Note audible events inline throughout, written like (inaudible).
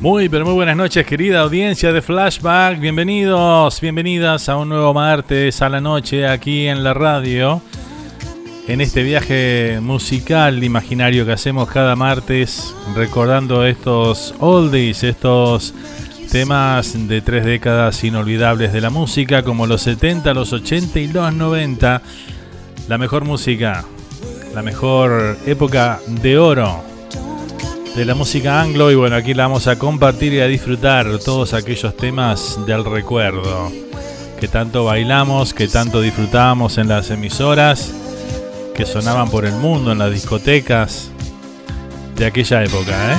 Muy, pero muy buenas noches, querida audiencia de Flashback. Bienvenidos, bienvenidas a un nuevo martes a la noche aquí en la radio. En este viaje musical imaginario que hacemos cada martes, recordando estos oldies, estos temas de tres décadas inolvidables de la música, como los 70, los 80 y los 90. La mejor música, la mejor época de oro de la música anglo y bueno, aquí la vamos a compartir y a disfrutar todos aquellos temas del recuerdo que tanto bailamos, que tanto disfrutábamos en las emisoras, que sonaban por el mundo en las discotecas de aquella época. ¿eh?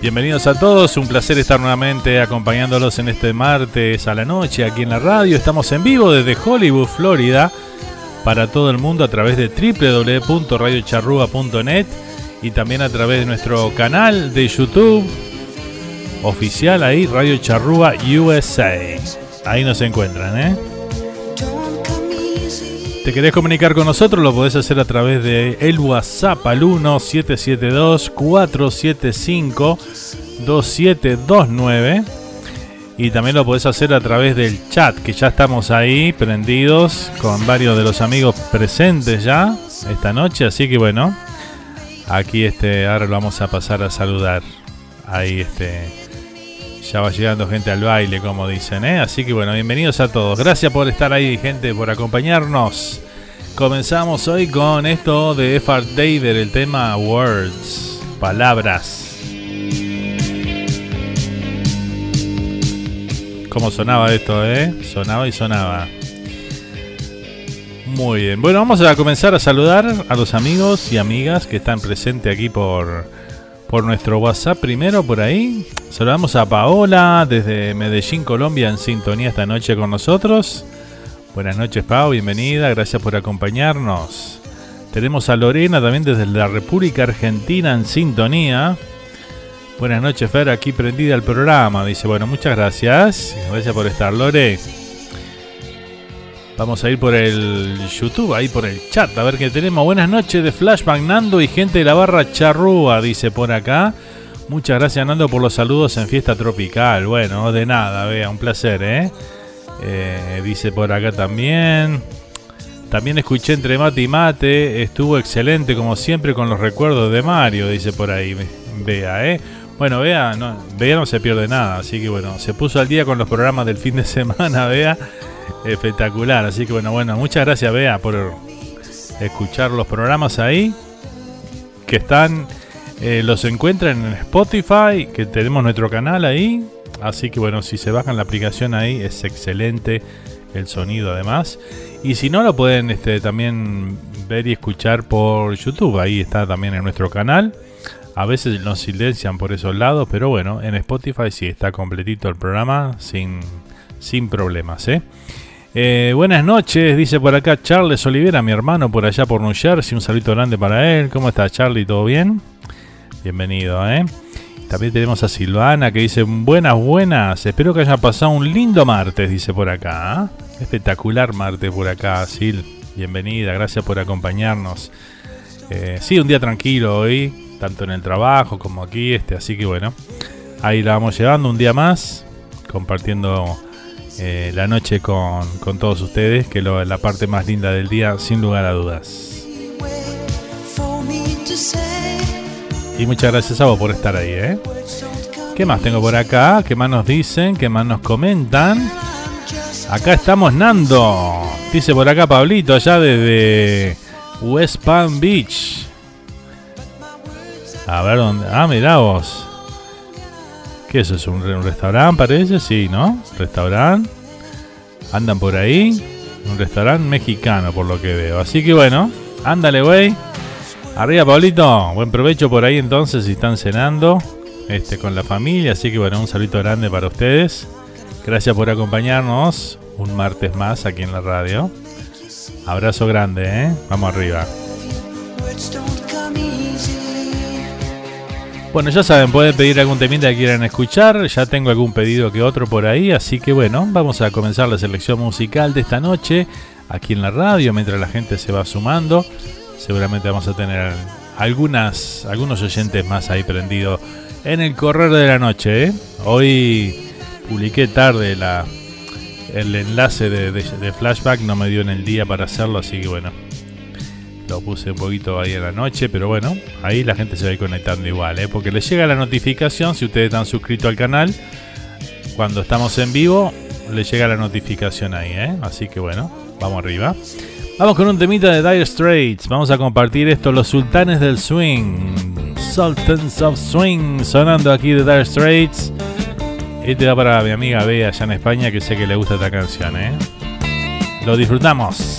Bienvenidos a todos, un placer estar nuevamente acompañándolos en este martes a la noche aquí en la radio. Estamos en vivo desde Hollywood, Florida para todo el mundo a través de www.radiocharrúa.net y también a través de nuestro canal de YouTube oficial ahí, Radio Charrúa USA. Ahí nos encuentran, ¿eh? ¿Te querés comunicar con nosotros? Lo podés hacer a través de el WhatsApp al 1772-475-2729. Y también lo podés hacer a través del chat, que ya estamos ahí prendidos con varios de los amigos presentes ya esta noche. Así que bueno, aquí este, ahora lo vamos a pasar a saludar. Ahí este, ya va llegando gente al baile, como dicen, ¿eh? Así que bueno, bienvenidos a todos. Gracias por estar ahí, gente, por acompañarnos. Comenzamos hoy con esto de F. David, el tema Words, palabras. ¿Cómo sonaba esto, eh? Sonaba y sonaba. Muy bien. Bueno, vamos a comenzar a saludar a los amigos y amigas que están presentes aquí por por nuestro WhatsApp primero por ahí. Saludamos a Paola desde Medellín, Colombia, en sintonía esta noche con nosotros. Buenas noches, Pau, bienvenida, gracias por acompañarnos. Tenemos a Lorena también desde la República Argentina en sintonía. Buenas noches, Fer, aquí prendida al programa. Dice, bueno, muchas gracias. Gracias por estar, Lore. Vamos a ir por el YouTube, ahí por el chat, a ver qué tenemos. Buenas noches de Flashback Nando y gente de la barra Charrúa, dice por acá. Muchas gracias Nando por los saludos en Fiesta Tropical. Bueno, de nada, vea, un placer, ¿eh? ¿eh? dice por acá también. También escuché entre mate y mate, estuvo excelente como siempre con los recuerdos de Mario, dice por ahí. Vea, ¿eh? Bueno, vea, no, vea no se pierde nada, así que bueno, se puso al día con los programas del fin de (laughs) semana, vea. Espectacular, así que bueno, bueno, muchas gracias Bea por escuchar los programas ahí que están, eh, los encuentran en Spotify, que tenemos nuestro canal ahí, así que bueno, si se bajan la aplicación ahí es excelente el sonido además, y si no lo pueden este, también ver y escuchar por YouTube, ahí está también en nuestro canal. A veces nos silencian por esos lados, pero bueno, en Spotify sí está completito el programa sin, sin problemas. ¿eh? Eh, buenas noches, dice por acá Charles Olivera, mi hermano por allá por New Jersey. Un saludo grande para él. ¿Cómo está Charlie? ¿Todo bien? Bienvenido, ¿eh? También tenemos a Silvana que dice, buenas, buenas. Espero que haya pasado un lindo martes, dice por acá. ¿eh? Espectacular martes por acá, Sil. Bienvenida, gracias por acompañarnos. Eh, sí, un día tranquilo hoy, tanto en el trabajo como aquí, este, así que bueno, ahí la vamos llevando un día más, compartiendo eh, la noche con, todos ustedes, que es la parte más linda del día, sin lugar a dudas. Y muchas gracias a vos por estar ahí, ¿eh? ¿Qué más tengo por acá? ¿Qué más nos dicen? ¿Qué más nos comentan? Acá estamos Nando. Dice por acá Pablito, allá desde West Palm Beach. A ver dónde. Ah, mirá vos. ¿Qué es eso? ¿Un, restaurante parece? Sí, ¿no? Restaurante. Andan por ahí. Un restaurante mexicano por lo que veo. Así que bueno, ándale, güey. Arriba, Pablito. Buen provecho por ahí entonces si están cenando este, con la familia. Así que bueno, un saludo grande para ustedes. Gracias por acompañarnos un martes más aquí en la radio. Abrazo grande, ¿eh? Vamos arriba. Bueno, ya saben, pueden pedir algún temita que quieran escuchar. Ya tengo algún pedido que otro por ahí. Así que bueno, vamos a comenzar la selección musical de esta noche aquí en la radio mientras la gente se va sumando. Seguramente vamos a tener algunas, algunos oyentes más ahí prendidos en el correr de la noche. ¿eh? Hoy publiqué tarde la, el enlace de flashback, no me dio en el día para hacerlo, así que bueno, lo puse un poquito ahí en la noche, pero bueno, ahí la gente se va conectando igual, ¿eh? porque les llega la notificación si ustedes están suscritos al canal. Cuando estamos en vivo, les llega la notificación ahí, ¿eh? Así que bueno, vamos arriba. Vamos con un temita de Dire Straits. Vamos a compartir esto, los sultanes del swing. Sultans of Swing, sonando aquí de Dire Straits. Este va para mi amiga Bea allá en España, que sé que le gusta esta canción, ¿eh? Lo disfrutamos.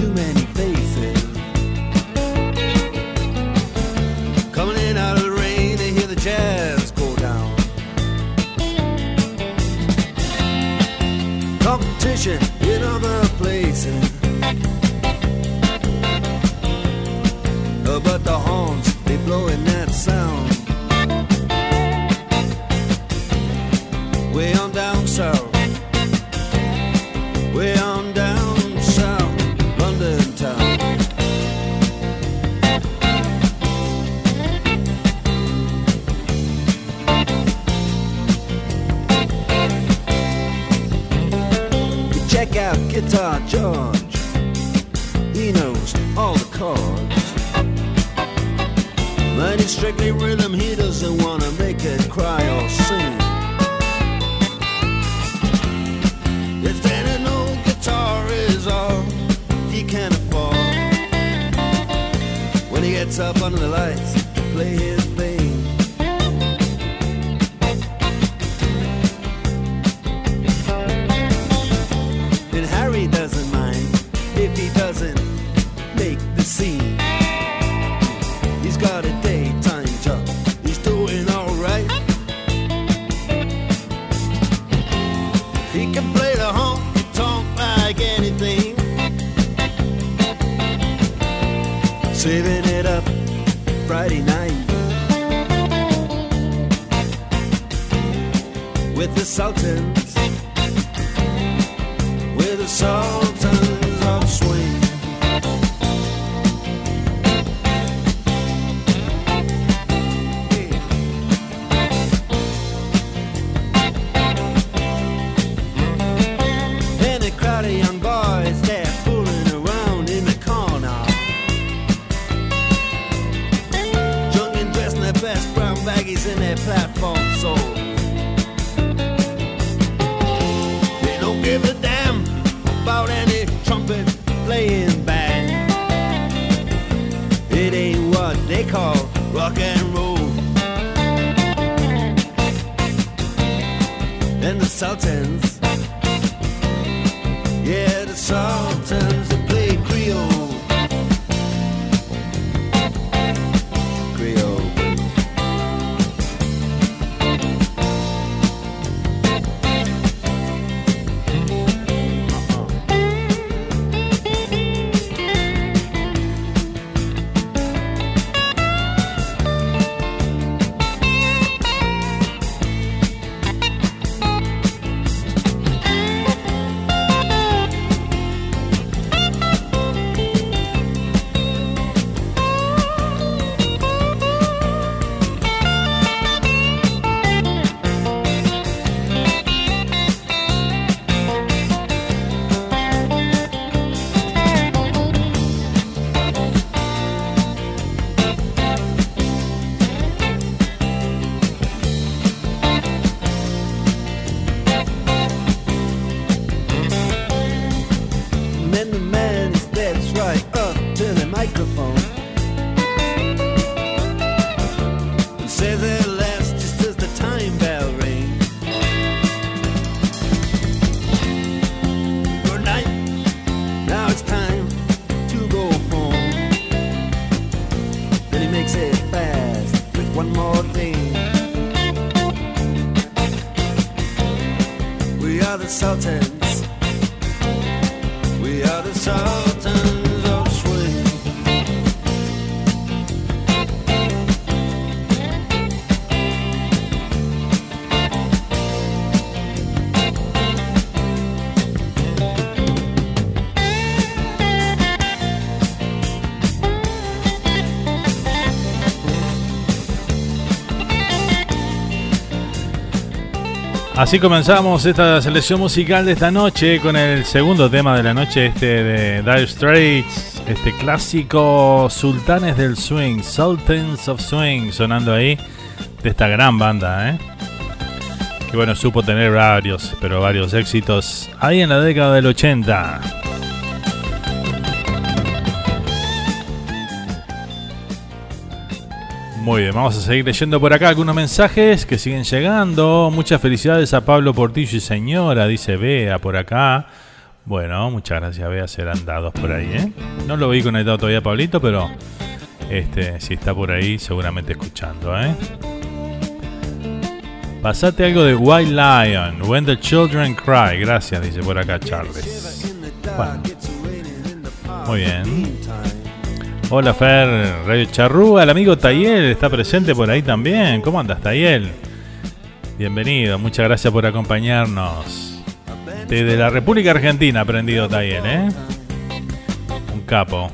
too many faces. Coming in out of the rain, they hear the jazz go down. Competition in other places. Guitar George. He knows all the chords. But it's strictly rhythm, he doesn't wanna make it cry or sing. If then old guitar is all he can afford, when he gets up under the lights to play his insulted. Así comenzamos esta selección musical de esta noche con el segundo tema de la noche, este de Dire Straits, este clásico Sultanes del Swing, Sultans of Swing, sonando ahí de esta gran banda, ¿eh? que bueno, supo tener varios, pero varios éxitos ahí en la década del 80. Muy bien, vamos a seguir leyendo por acá algunos mensajes que siguen llegando. Muchas felicidades a Pablo Portillo y señora, dice Bea por acá. Bueno, muchas gracias. Voy a hacer andados por ahí, ¿eh? No lo vi conectado todavía, Pablito, pero este, si está por ahí, seguramente escuchando, ¿eh? Pasate algo de White Lion, When the Children Cry. Gracias, dice por acá Charles. Muy bien. Hola Fer, Radio Charrúa, el amigo Tayel está presente por ahí también. ¿Cómo andas, Tayel? Bienvenido, muchas gracias por acompañarnos. Desde la República Argentina aprendido Tayel, ¿eh? Un capo.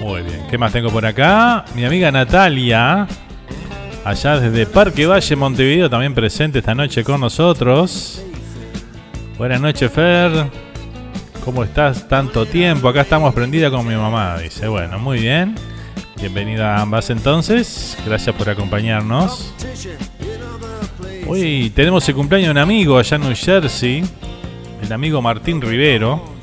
Muy bien, ¿qué más tengo por acá? Mi amiga Natalia, allá desde Parque Valle, Montevideo, también presente esta noche con nosotros. Buenas noches, Fer. ¿Cómo estás? Tanto tiempo. Acá estamos prendida con mi mamá, dice. Bueno, muy bien. Bienvenida a ambas entonces. Gracias por acompañarnos. Hoy tenemos el cumpleaños de un amigo allá en New Jersey. El amigo Martín Rivero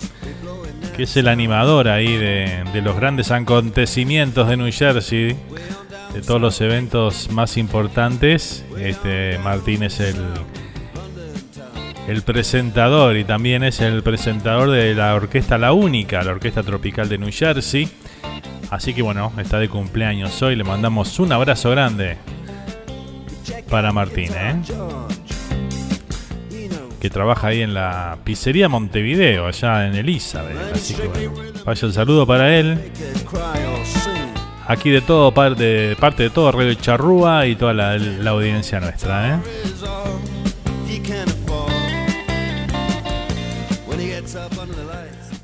que es el animador ahí de, los grandes acontecimientos de New Jersey, de todos los eventos más importantes. Este Martín es el, el presentador y también es el presentador de la orquesta La Única, la orquesta tropical de New Jersey. Así que bueno, está de cumpleaños hoy, le mandamos un abrazo grande para Martín. ¿eh? que trabaja ahí en la pizzería Montevideo, allá en Elizabeth. Así que vaya el saludo para él. Aquí de todo, parte, parte de todo Radio Charrúa y toda la, audiencia nuestra. ¿eh?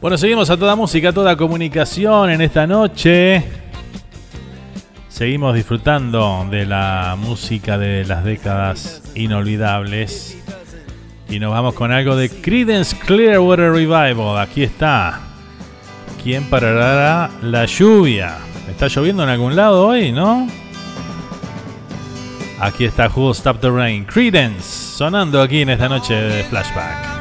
Bueno, seguimos a toda música, a toda comunicación en esta noche. Seguimos disfrutando de la música de las décadas inolvidables y nos vamos con algo de Credence Clearwater Revival. Aquí está. ¿Quién parará la lluvia? ¿Está lloviendo en algún lado hoy, no? Aquí está Who Stop the Rain. Credence sonando aquí en esta noche de flashback.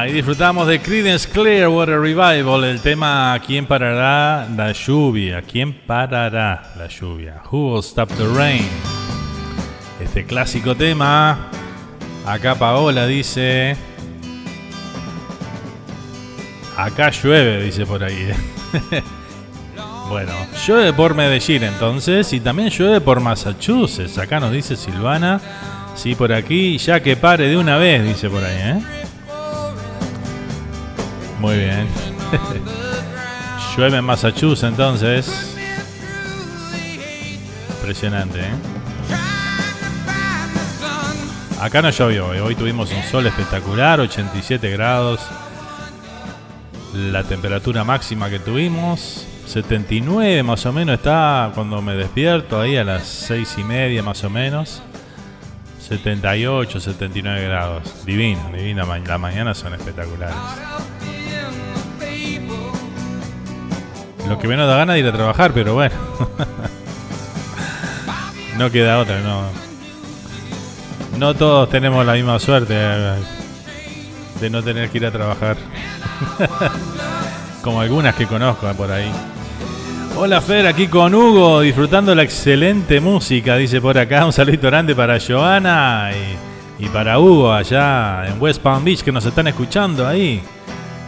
Ahí disfrutamos de Creedence Clearwater Revival, el tema ¿Quién parará la lluvia? ¿Quién parará la lluvia? Who will stop the rain? Este clásico tema. Acá Paola dice. Acá llueve, dice por ahí. (laughs) bueno, llueve por Medellín entonces y también llueve por Massachusetts. Acá nos dice Silvana. Sí, por aquí, ya que pare de una vez, dice por ahí, ¿eh? Muy bien. (laughs) Llueve en Massachusetts entonces. Impresionante, ¿eh? Acá no llovió, eh. hoy tuvimos un sol espectacular, 87 grados. La temperatura máxima que tuvimos, 79 más o menos está cuando me despierto, ahí a las 6 y media más o menos. 78, 79 grados. Divino, divina. Las mañanas son espectaculares. Lo que menos da ganas de ir a trabajar, pero bueno. no queda otra, no. No todos tenemos la misma suerte eh, de no tener que ir a trabajar. (laughs) Como algunas que conozco por ahí. Hola Fer, aquí con Hugo, disfrutando la excelente música, dice por acá. Un saludito grande para Joana y, y, para Hugo allá en West Palm Beach que nos están escuchando ahí,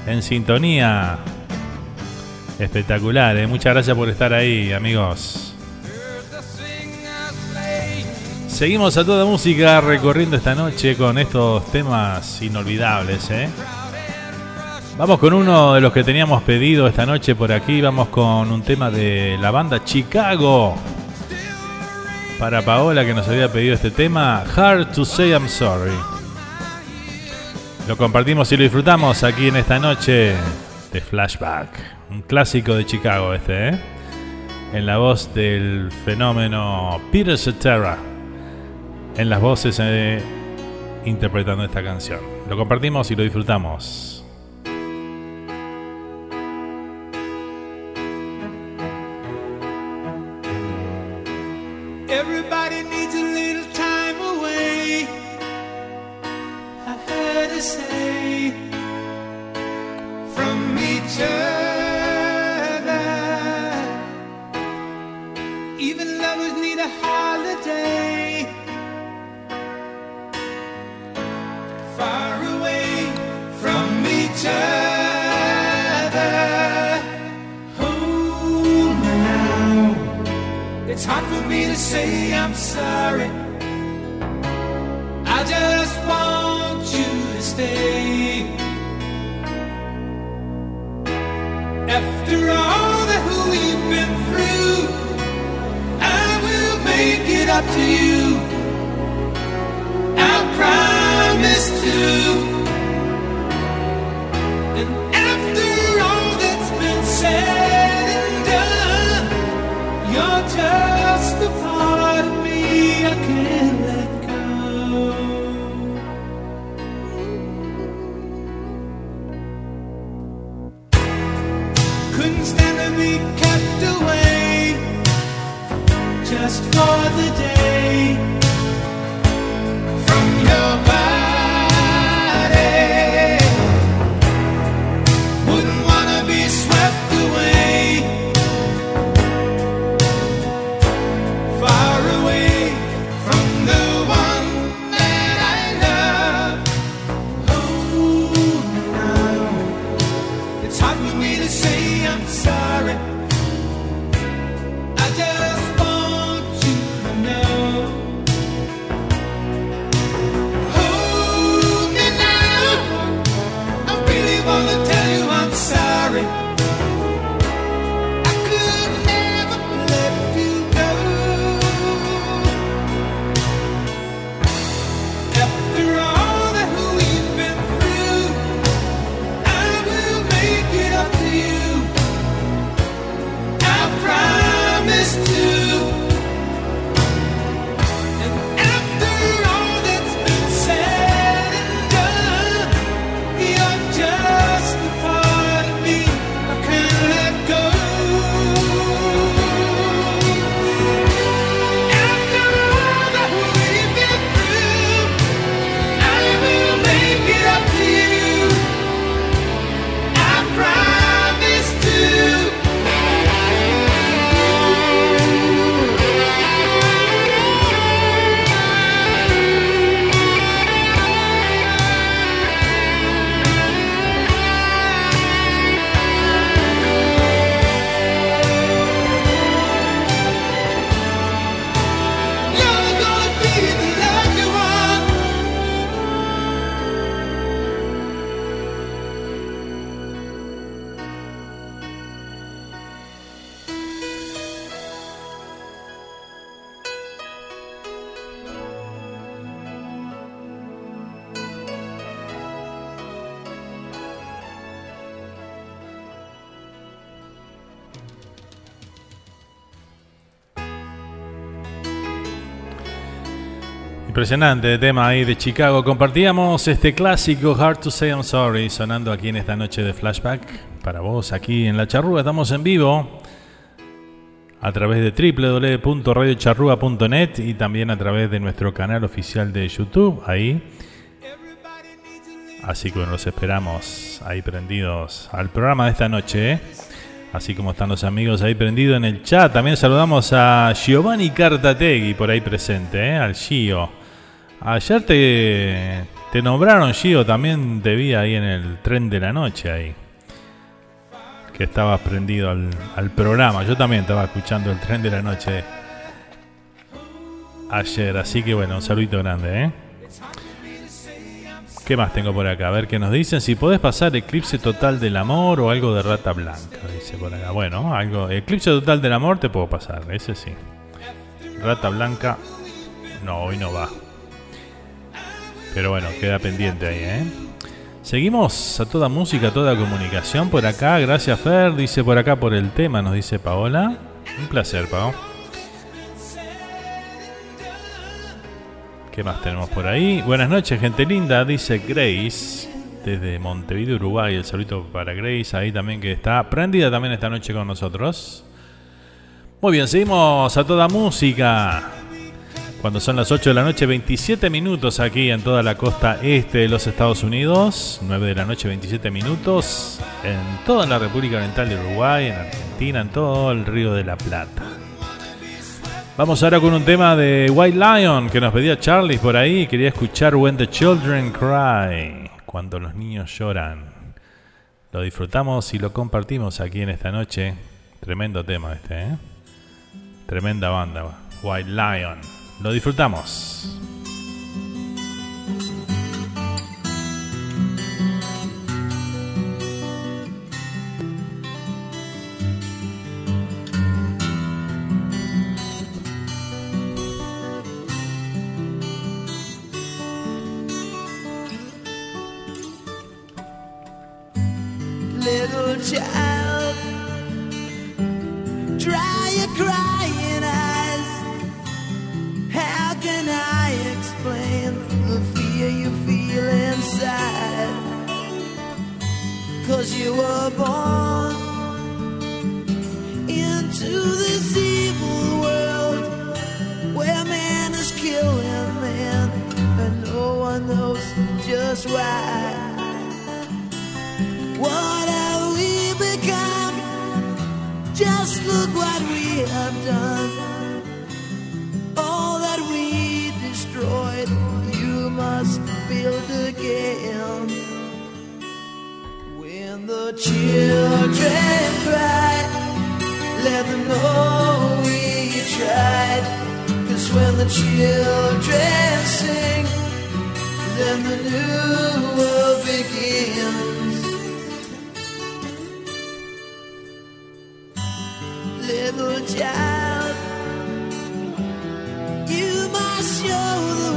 en sintonía. Espectacular, ¿eh? muchas gracias por estar ahí, amigos. Seguimos a toda música recorriendo esta noche con estos temas inolvidables, ¿eh? Vamos con uno de los que teníamos pedido esta noche por aquí. Vamos con un tema de la banda Chicago. Para Paola que nos había pedido este tema, Hard to Say I'm Sorry. Lo compartimos y lo disfrutamos aquí en esta noche de Flashback. Un clásico de Chicago este, ¿eh? En la voz del fenómeno Peter Cetera. En las voces eh, interpretando esta canción. Lo compartimos y lo disfrutamos. Impresionante tema ahí de Chicago. Compartíamos este clásico Hard to Say I'm Sorry sonando aquí en esta noche de flashback. Para vos aquí en La Charrúa estamos en vivo a través de www.radiocharrúa.net y también a través de nuestro canal oficial de YouTube ahí. Así que nos esperamos ahí prendidos al programa de esta noche. ¿eh? Así como están los amigos ahí prendidos en el chat. También saludamos a Giovanni Cartategui por ahí presente, ¿eh? al Gio. Ayer te, te nombraron, Gio, también te vi ahí en el tren de la noche ahí. Que estabas prendido al, programa. Yo también estaba escuchando el tren de la noche ayer. Así que bueno, un saludito grande, ¿eh? ¿Qué más tengo por acá? A ver qué nos dicen. Si podés pasar Eclipse Total del Amor o algo de Rata Blanca, dice por acá. Bueno, algo. Eclipse Total del Amor te puedo pasar, ese sí. Rata Blanca, no, hoy no va. Pero bueno, queda pendiente ahí, ¿eh? Seguimos a toda música, a toda comunicación por acá. Gracias, Fer. Dice por acá por el tema, nos dice Paola. Un placer, Pao. ¿Qué más tenemos por ahí? Buenas noches, gente linda, dice Grace. Desde Montevideo, Uruguay. El saludito para Grace, ahí también que está prendida también esta noche con nosotros. Muy bien, seguimos a toda música. Cuando son las 8 de la noche, 27 minutos aquí en toda la costa este de los Estados Unidos. 9 de la noche, 27 minutos en toda la República Oriental de Uruguay, en Argentina, en todo el Río de la Plata. Vamos ahora con un tema de White Lion que nos pedía Charlie por ahí. Quería escuchar When the Children Cry, cuando los niños lloran. Lo disfrutamos y lo compartimos aquí en esta noche. Tremendo tema este, ¿eh? Tremenda banda, White Lion. Lo disfrutamos. Just why. What have we become? Just look what we have done. All that we destroyed, you must build again. When the children cry, let them know we tried. Cause when the children sing, then the new world begins. little child. You must show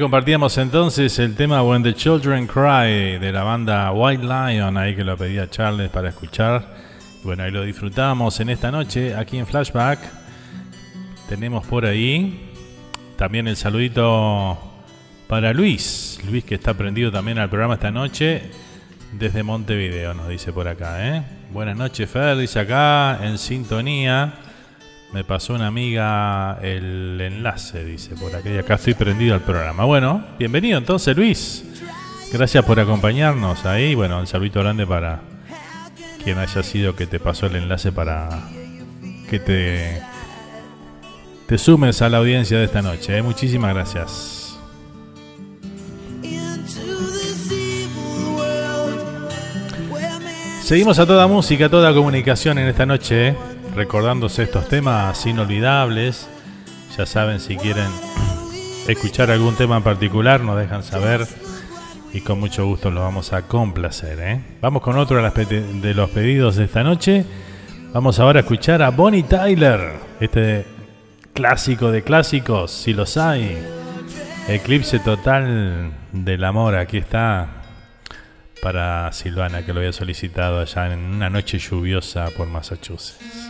compartíamos entonces el tema When the Children Cry de la banda White Lion, ahí que lo pedía Charles para escuchar. Bueno, ahí lo disfrutamos en esta noche aquí en Flashback. Tenemos por ahí también el saludito para Luis. Luis que está prendido también al programa esta noche desde Montevideo, nos dice por acá. ¿eh? Buenas noches, Fer, acá en sintonía. Me pasó una amiga el enlace, dice por y acá estoy prendido al programa. Bueno, bienvenido entonces, Luis. Gracias por acompañarnos ahí. Bueno, un saludito grande para quien haya sido que te pasó el enlace para que te, te sumes a la audiencia de esta noche. ¿eh? Muchísimas gracias. Seguimos a toda música, a toda comunicación en esta noche, ¿eh? Recordándose estos temas inolvidables. Ya saben, si quieren escuchar algún tema en particular, nos dejan saber y con mucho gusto los vamos a complacer. ¿eh? Vamos con otro de, los pedidos de esta noche. Vamos ahora a escuchar a Bonnie Tyler, este clásico de clásicos, si los hay. Eclipse total del amor, aquí está para Silvana, que lo había solicitado allá en una noche lluviosa por Massachusetts.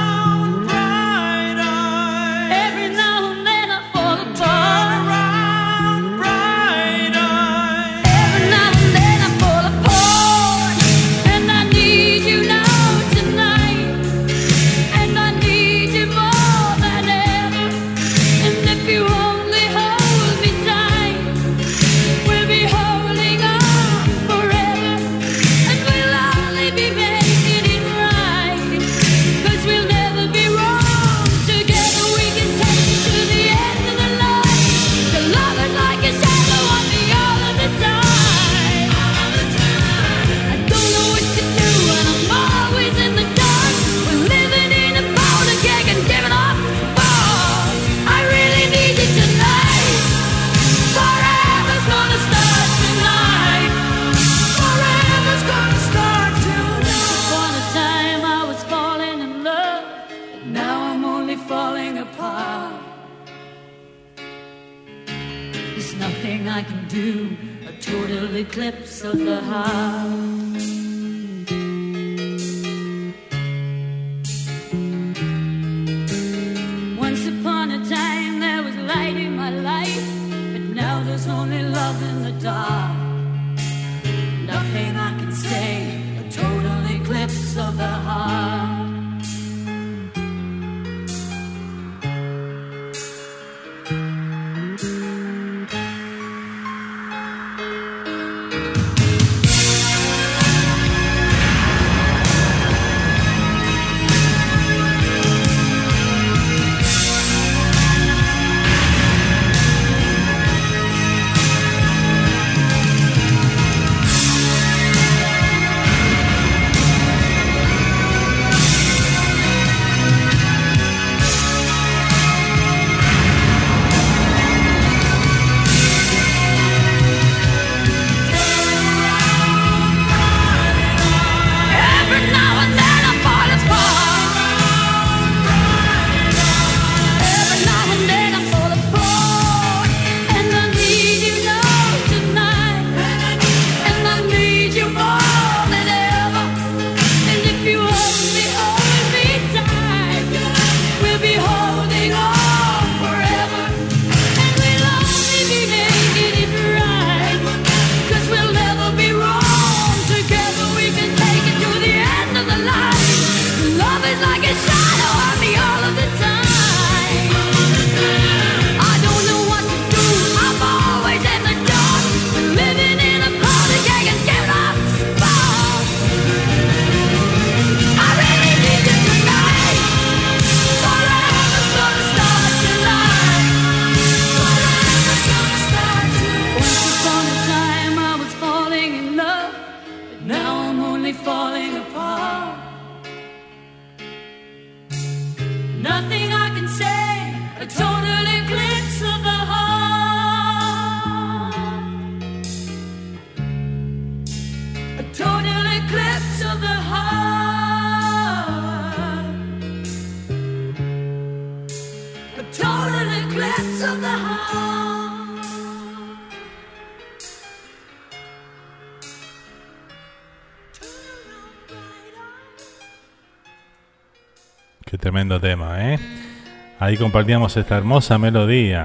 Ahí compartíamos esta hermosa melodía.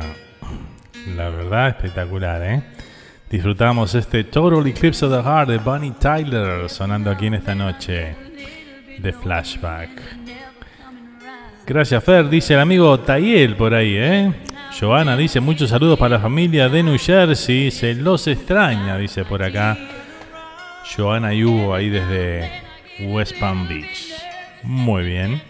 La verdad, espectacular, ¿eh? Disfrutamos este Total Eclipse of the Heart de Bonnie Tyler sonando aquí en esta noche de flashback. Gracias, Fer. Dice el amigo Tayel por ahí, ¿eh? Joana dice muchos saludos para la familia de New Jersey. Se los extraña, dice por acá. Joana y Hugo ahí desde West Palm Beach. Muy bien.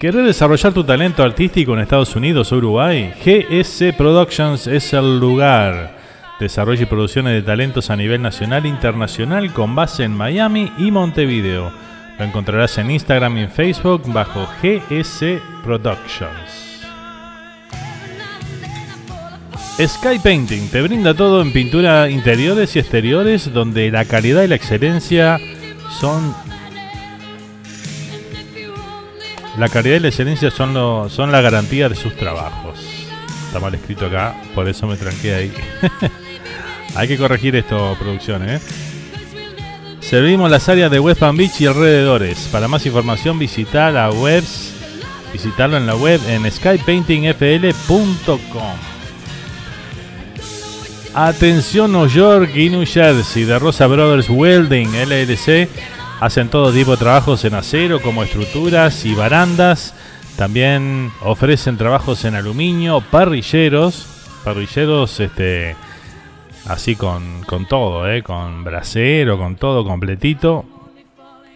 ¿Querés desarrollar tu talento artístico en Estados Unidos o Uruguay? GS Productions es el lugar. Desarrollo y producciones de talentos a nivel nacional e internacional con base en Miami y Montevideo. Lo encontrarás en Instagram y en Facebook bajo GS Productions. Sky Painting te brinda todo en pintura interiores y exteriores donde la calidad y la excelencia son la calidad y la excelencia son, lo- son la garantía de sus trabajos. Está mal escrito acá, por eso me tranqué ahí. (laughs) Hay que corregir esto, producción, ¿eh? Servimos las áreas de West Palm Beach y alrededores. Para más información visita la webs, visitarlo en la web en skypaintingfl.com. Atención New York y New Jersey de Rosa Brothers Welding LLC hacen todo tipo de trabajos en acero como estructuras y barandas. También ofrecen trabajos en aluminio, parrilleros, parrilleros este así con, con todo, ¿eh? con brasero, con todo completito.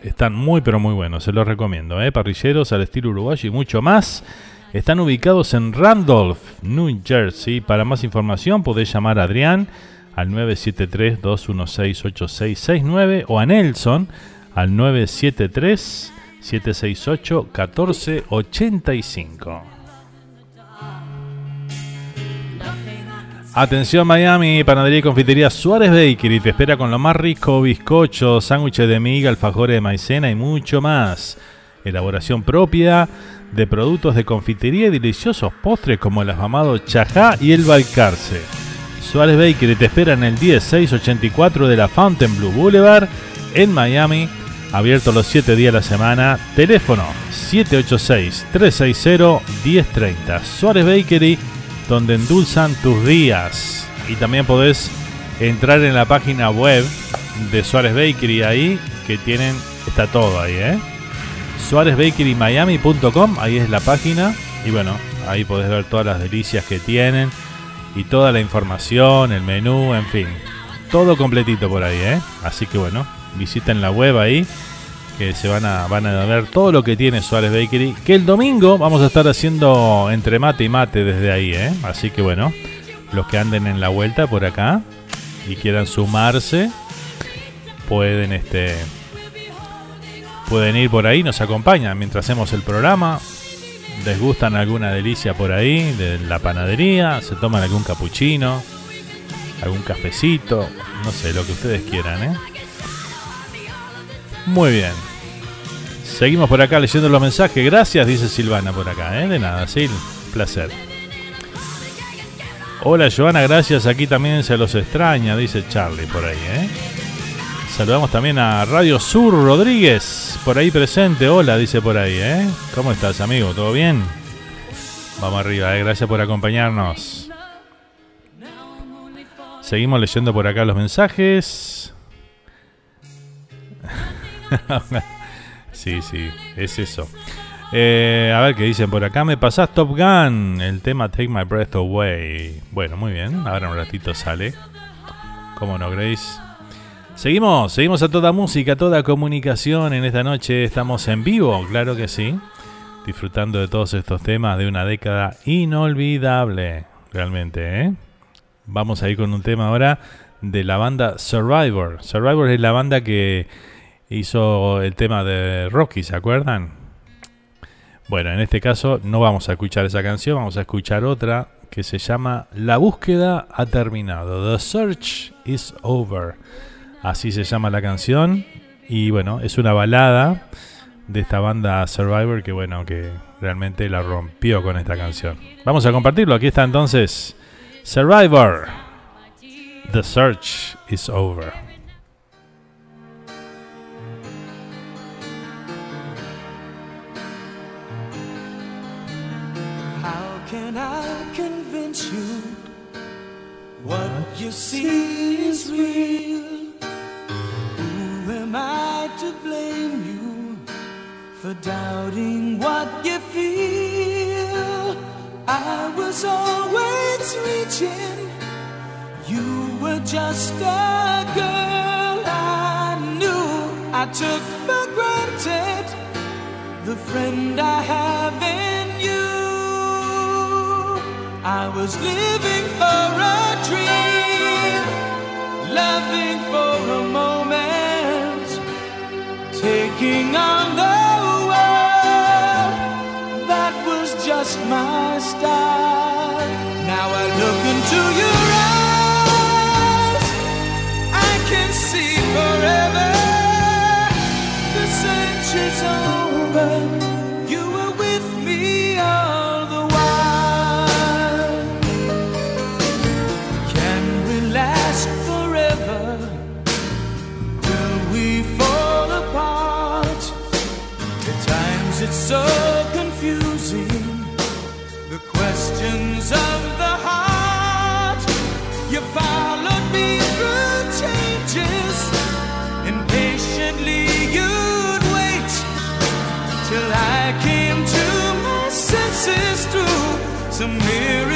Están muy pero muy buenos, se los recomiendo. ¿eh? Parrilleros al estilo uruguayo y mucho más. Están ubicados en Randolph, New Jersey. Para más información podés llamar a Adrián al 973-216-8669 o a Nelson al 973-768-1485. Atención Miami, panadería y confitería Suárez Bakery te espera con lo más rico, bizcocho, sándwiches de miga, alfajores de maicena y mucho más. Elaboración propia de productos de confitería y deliciosos postres como el afamado chajá y el balcarce. Suárez Bakery te espera en el 10684 de la Fontainebleau Boulevard en Miami, abierto los 7 días de la semana. Teléfono 786-360-1030. Suárez Bakery, donde endulzan tus días. Y también podés entrar en la página web de Suárez Bakery ahí, que tienen, está todo ahí, ¿eh? SuárezBakeryMiami.com, ahí es la página. Y bueno, ahí podés ver todas las delicias que tienen y toda la información, el menú, en fin. Todo completito por ahí, ¿eh? Así que bueno, visiten la web ahí, que se van a, van a ver todo lo que tiene Suárez Bakery. Que el domingo vamos a estar haciendo entre mate y mate desde ahí, ¿eh? Así que bueno, los que anden en la vuelta por acá y quieran sumarse, pueden este pueden ir por ahí, nos acompañan mientras hacemos el programa. Les gustan alguna delicia por ahí de la panadería, se toman algún capuchino, algún cafecito, no sé, lo que ustedes quieran, ¿eh? Muy bien. Seguimos por acá leyendo los mensajes. Gracias, dice Silvana por acá, ¿eh? De nada, Sil. Placer. Hola, Joana, gracias. Aquí también se los extraña, dice Charlie por ahí, ¿eh? Saludamos también a Radio Sur Rodríguez, por ahí presente. Hola, dice por ahí, ¿eh? ¿Cómo estás, amigo? ¿Todo bien? Vamos arriba, ¿eh? Gracias por acompañarnos. Seguimos leyendo por acá los mensajes. (laughs) sí, sí, es eso. Eh, a ver qué dicen por acá. Me pasás Top Gun, el tema Take My Breath Away. Bueno, muy bien. Ahora un ratito sale. ¿Cómo no, Grace? Seguimos, seguimos a toda música, toda comunicación en esta noche. Estamos en vivo, claro que sí. Disfrutando de todos estos temas de una década inolvidable, realmente. ¿eh? Vamos a ir con un tema ahora de la banda Survivor. Survivor es la banda que hizo el tema de Rocky, ¿se acuerdan? Bueno, en este caso no vamos a escuchar esa canción, vamos a escuchar otra que se llama La búsqueda ha terminado. The search is over. Así se llama la canción. Y bueno, es una balada de esta banda Survivor que bueno, que realmente la rompió con esta canción. Vamos a compartirlo. Aquí está entonces Survivor. The search is over. See is real. Who am I to blame you for doubting what you feel? I was always reaching. You were just a girl I knew. I took for granted the friend I have in you. I was living for a dream, taking on the world. That was just my style. Now I look into your eyes, I can see forever. The is over. a mirror.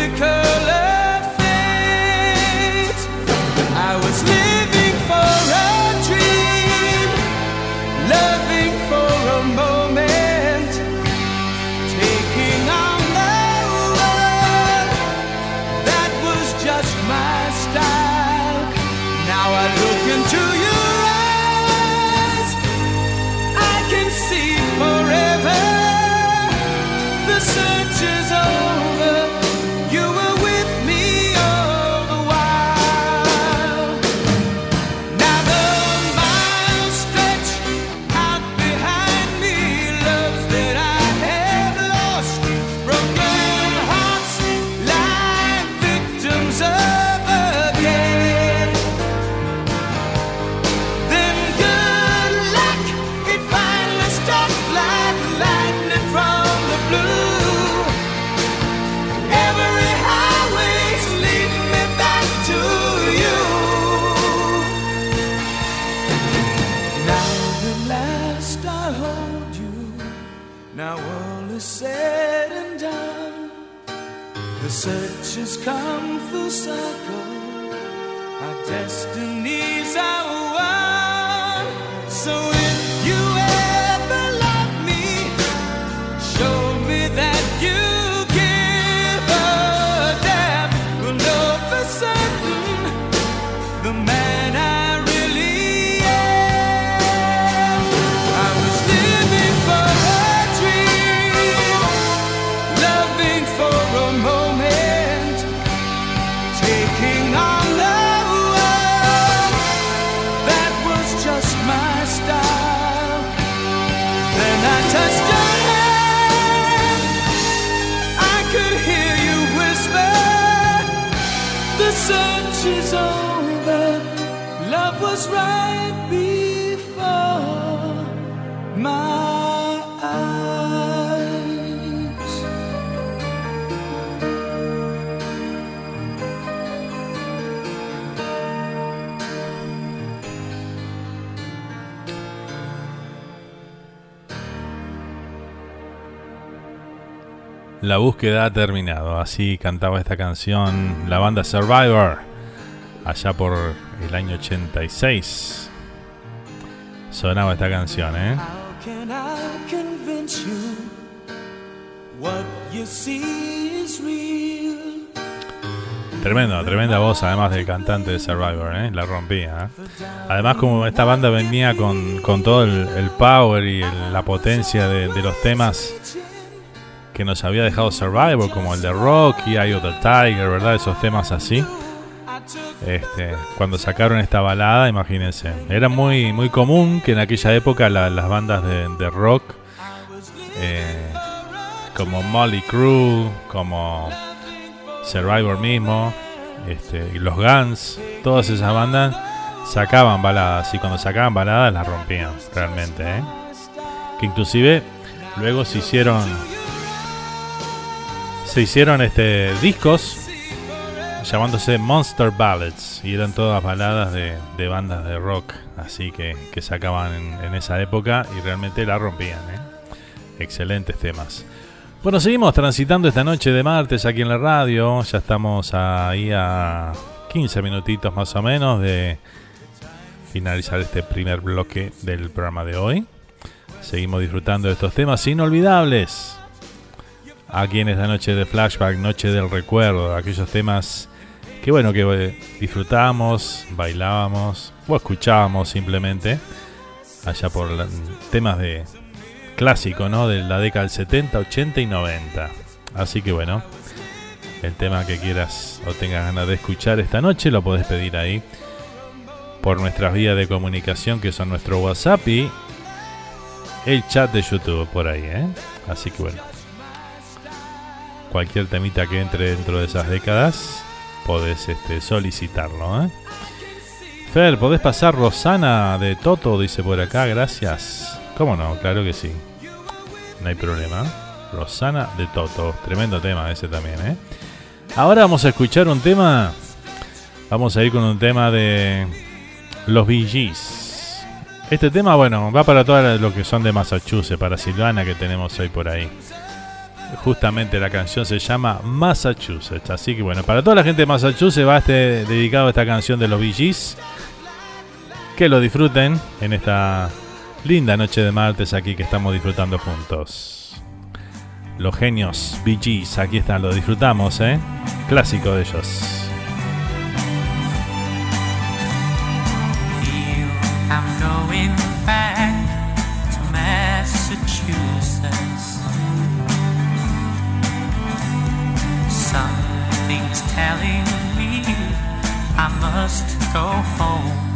La búsqueda ha terminado. Así cantaba esta canción la banda Survivor. Allá por el año 86. Sonaba esta canción, ¿eh? Tremendo, tremenda voz además del cantante de Survivor, ¿eh? La rompía. ¿eh? Además como esta banda venía con, con todo el, el power y el- la potencia de, de los temas que nos había dejado Survivor, como el de Rocky, Eye of the Tiger, ¿verdad? Esos temas así. Este, cuando sacaron esta balada, imagínense, era muy muy común que en aquella época la- las bandas de, de rock, eh, como Molly Crew, como Survivor mismo, este, y los Guns, todas esas bandas sacaban baladas y cuando sacaban baladas las rompían realmente, ¿eh? que inclusive luego se hicieron se hicieron este discos llamándose Monster Ballads y eran todas baladas de, de bandas de rock, así que, que sacaban en, en esa época y realmente la rompían. ¿eh? Excelentes temas. Bueno, seguimos transitando esta noche de martes aquí en la radio. Ya estamos ahí a 15 minutitos más o menos de finalizar este primer bloque del programa de hoy. Seguimos disfrutando de estos temas inolvidables. Aquí en esta noche de flashback, noche del recuerdo, aquellos temas que bueno, que eh, disfrutamos, bailábamos o escuchábamos simplemente allá por temas de clásico, ¿no? De la década del 70, 80 y 90. Así que bueno, el tema que quieras o tengas ganas de escuchar esta noche lo podés pedir ahí por nuestras vías de comunicación que son nuestro WhatsApp y el chat de YouTube por ahí, ¿eh? Así que bueno, cualquier temita que entre dentro de esas décadas podés este, solicitarlo, ¿eh? Fer, ¿podés pasar Rosana de Toto? Dice por acá, gracias. ¿Cómo no? Claro que sí. No hay problema. Rosana de Toto. Tremendo tema ese también, ¿eh? Ahora vamos a escuchar un tema. Vamos a ir con un tema de los Gees. Este tema, bueno, va para todos los que son de Massachusetts, para Silvana que tenemos hoy por ahí. Justamente la canción se llama Massachusetts. Así que bueno, para toda la gente de Massachusetts va este, dedicado a esta canción de los Bee Gees. Que lo disfruten en esta linda noche de martes aquí que estamos disfrutando juntos. Los genios Bee Gees, aquí están, lo disfrutamos, ¿eh? Clásico de ellos. Telling me I must go home.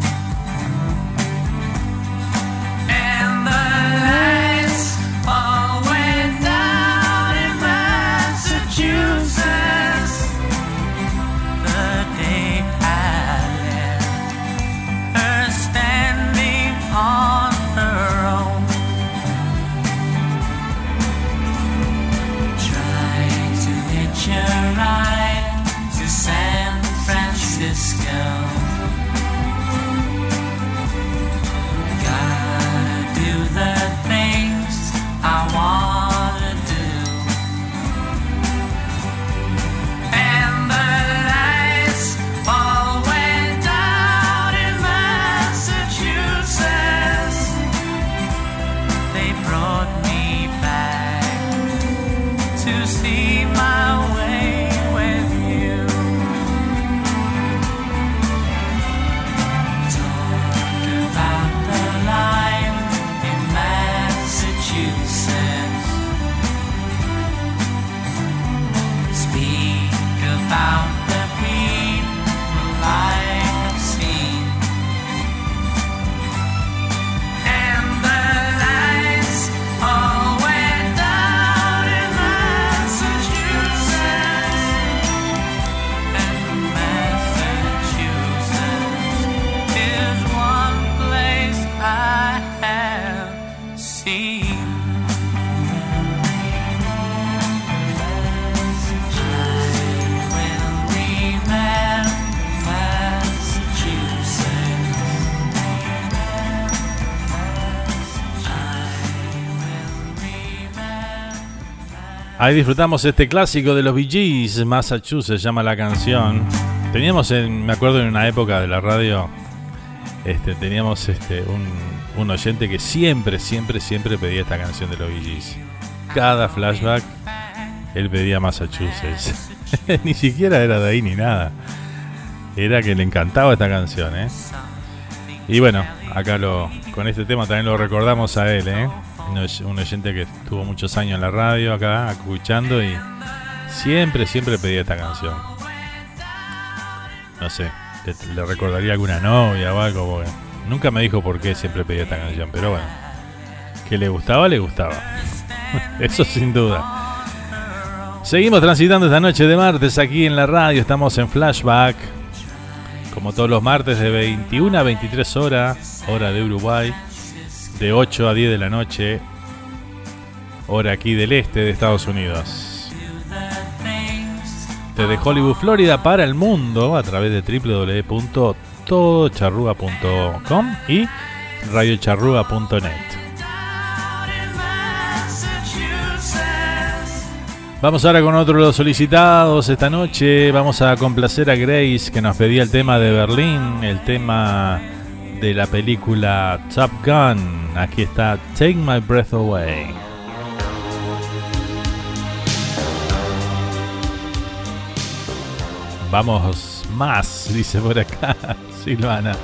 Ahí disfrutamos este clásico de los Bee Massachusetts se llama la canción. Teníamos, en, me acuerdo en una época de la radio, este, teníamos este, un, oyente que siempre, siempre, siempre pedía esta canción de los Bee. Cada flashback, él pedía Massachusetts. (laughs) ni siquiera era de ahí ni nada. Era que le encantaba esta canción, ¿eh? Y bueno, acá lo, con este tema también lo recordamos a él, ¿eh? Un oy- Un oyente que estuvo muchos años en la radio acá, escuchando y siempre, siempre pedía esta canción. No sé, le, le recordaría alguna novia o algo, porque nunca me dijo por qué siempre pedía esta canción, pero bueno, que le gustaba, le gustaba. (laughs) Eso sin duda. Seguimos transitando esta noche de martes aquí en la radio, estamos en flashback. Como todos los martes de 21 a 23 horas, hora de Uruguay, de 8 a 10 de la noche, hora aquí del este de Estados Unidos. desde Hollywood, Florida, para el mundo a través de www.todocharruga.com y radiocharruga.net. Vamos ahora con otro de los solicitados esta noche. Vamos a complacer a Grace que nos pedía el tema de Berlín, el tema de la película Top Gun. Aquí está Take My Breath Away. Vamos más, dice por acá (laughs) Silvana.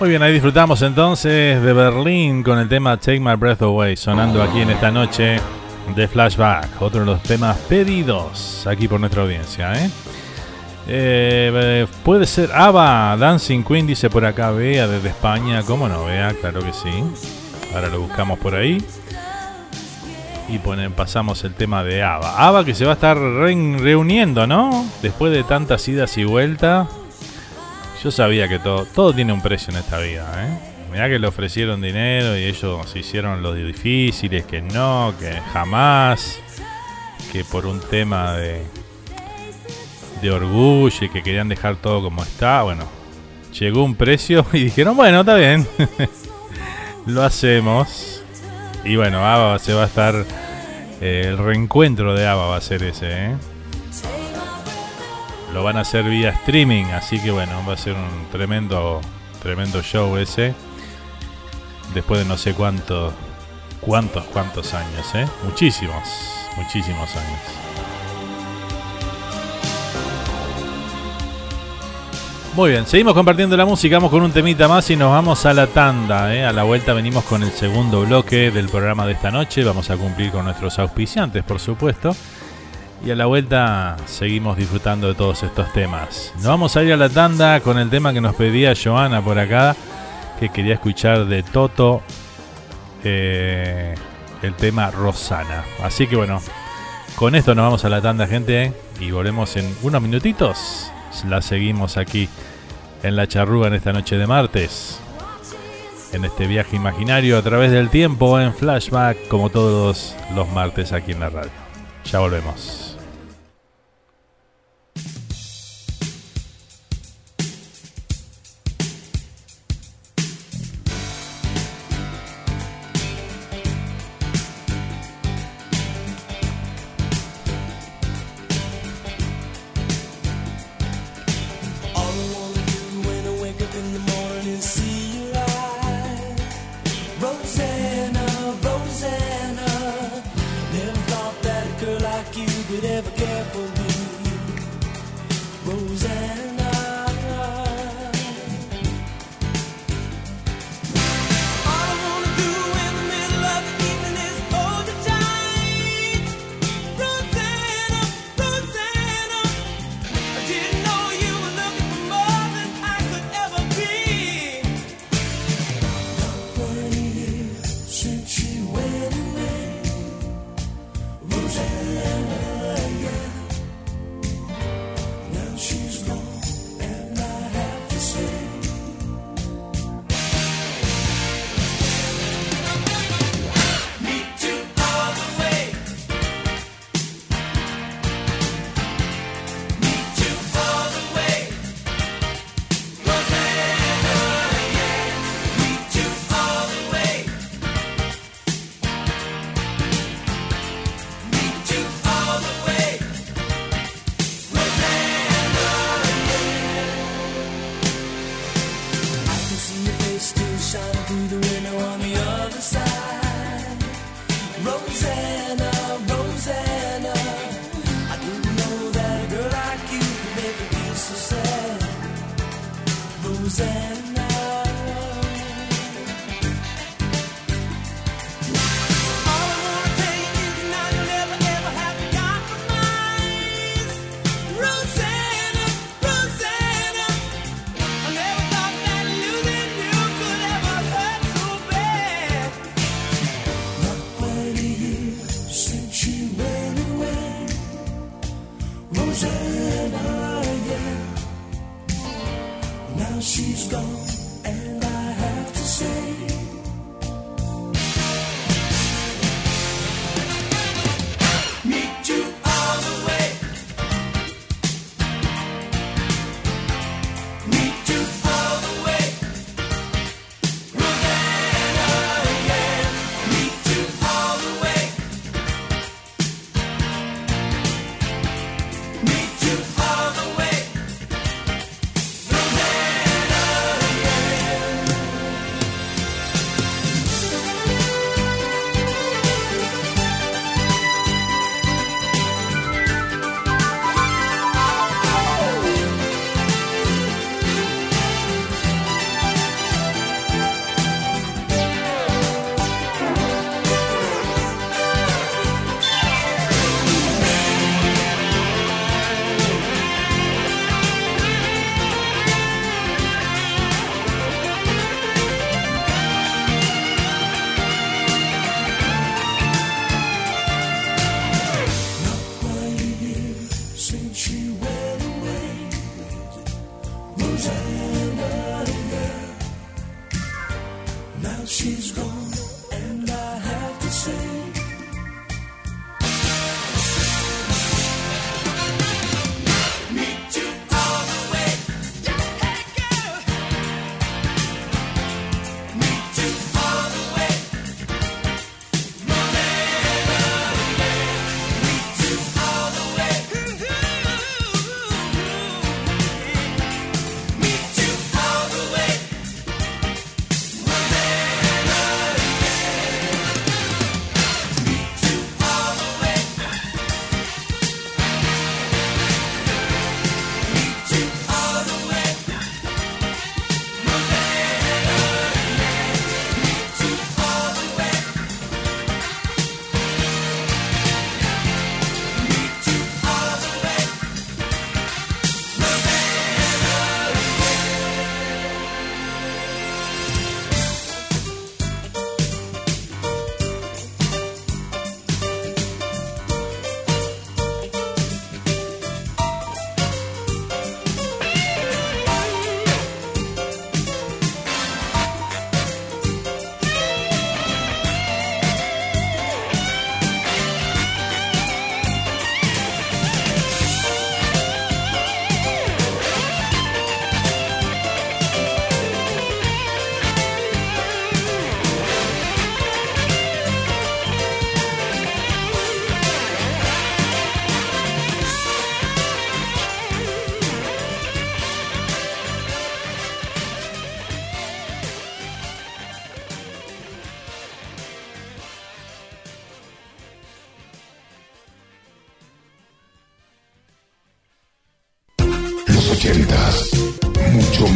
Muy bien, ahí disfrutamos entonces de Berlín con el tema Take My Breath Away, sonando aquí en esta noche de Flashback, otro de los temas pedidos aquí por nuestra audiencia. ¿eh? Eh, puede ser Ava, Dancing Queen, dice por acá, vea desde España, ¿cómo no? Vea, claro que sí. Ahora lo buscamos por ahí. Y ponen, pasamos el tema de Ava. Ava que se va a estar re- reuniendo, ¿no? Después de tantas idas y vueltas. Yo sabía que todo, todo tiene un precio en esta vida, ¿eh? Mirá que le ofrecieron dinero y ellos hicieron los difíciles, que no, que jamás, que por un tema de, de orgullo y que querían dejar todo como está. Bueno, llegó un precio (laughs) y dijeron, bueno, está bien, (laughs) lo hacemos. Y bueno, ABBA se va a estar, eh, el reencuentro de ABBA va a ser ese, ¿eh? Lo van a hacer vía streaming, así que bueno, va a ser un tremendo, tremendo show ese. Después de no sé cuántos, cuántos, cuántos años, ¿eh? Muchísimos, muchísimos años. Muy bien, seguimos compartiendo la música, vamos con un temita más y nos vamos a la tanda. ¿eh? A la vuelta venimos con el segundo bloque del programa de esta noche. Vamos a cumplir con nuestros auspiciantes, por supuesto. Y a la vuelta seguimos disfrutando de todos estos temas. Nos vamos a ir a la tanda con el tema que nos pedía Joana por acá, que quería escuchar de Toto eh, el tema Rosana. Así que bueno, con esto nos vamos a la tanda, gente, y volvemos en unos minutitos. La seguimos aquí en la charrúa en esta noche de martes. En este viaje imaginario a través del tiempo en flashback, como todos los martes aquí en la radio. Ya volvemos. Susan.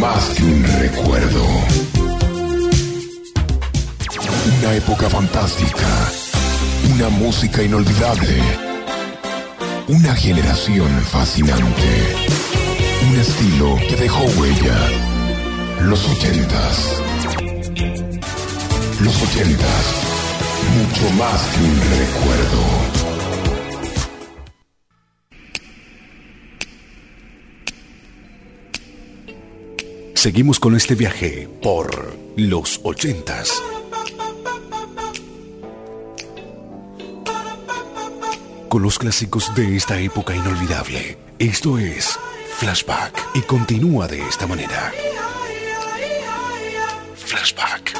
Más que un recuerdo. Una época fantástica, una música inolvidable, una generación fascinante, un estilo que dejó huella. Los ochentas. Los ochentas, mucho más que un recuerdo. Seguimos con este viaje por los ochentas. Con los clásicos de esta época inolvidable. Esto es Flashback y continúa de esta manera. Flashback.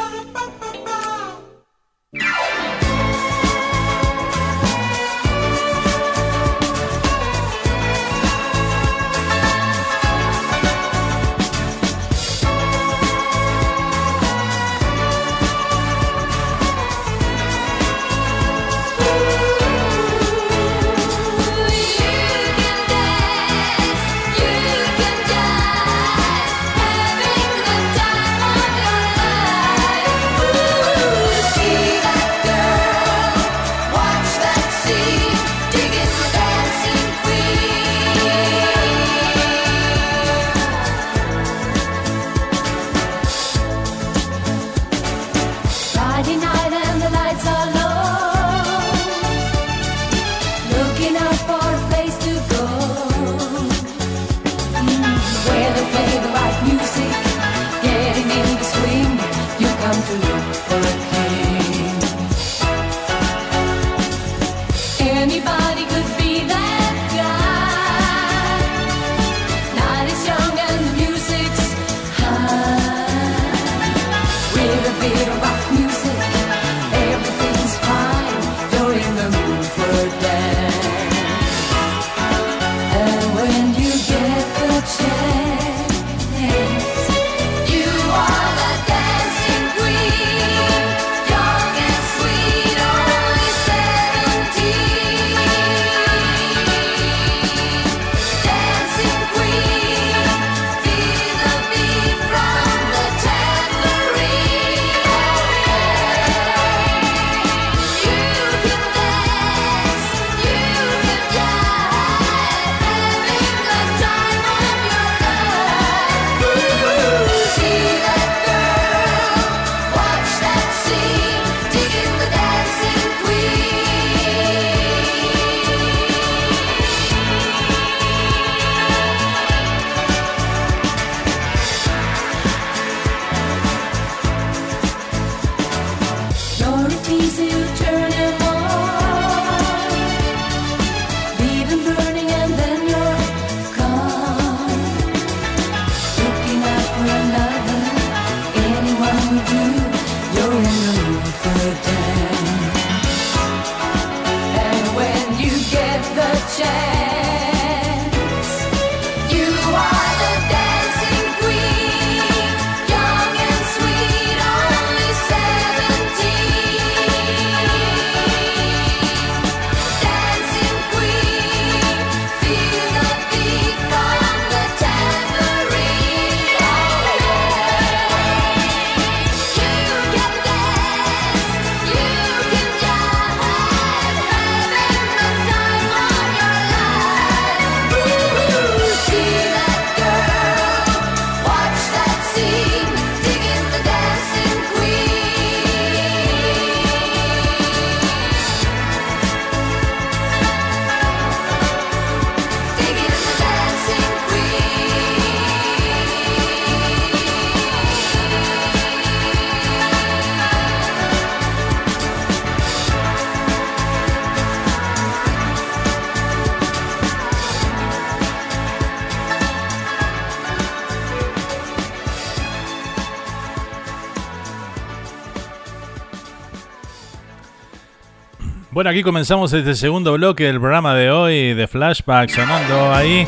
Aquí comenzamos este segundo bloque del programa de hoy de Flashback sonando ahí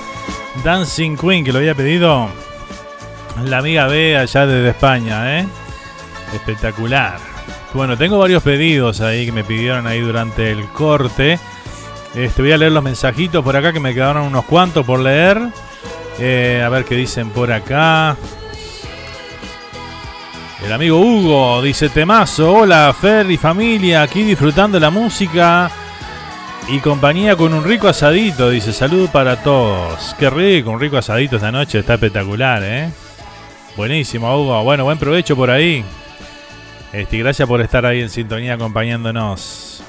Dancing Queen, que lo había pedido la amiga B allá desde España, ¿eh? Espectacular. Bueno, tengo varios pedidos ahí que me pidieron ahí durante el corte. Este, voy a leer los mensajitos por acá que me quedaron unos cuantos por leer. Eh, a ver qué dicen por acá. El amigo Hugo dice Temazo, hola Fer y familia, aquí disfrutando la música y compañía con un rico asadito, dice salud para todos. Qué rico, un rico asadito esta noche, está espectacular, ¿eh? Buenísimo, Hugo. Bueno, buen provecho por ahí. Este, gracias por estar ahí en sintonía acompañándonos.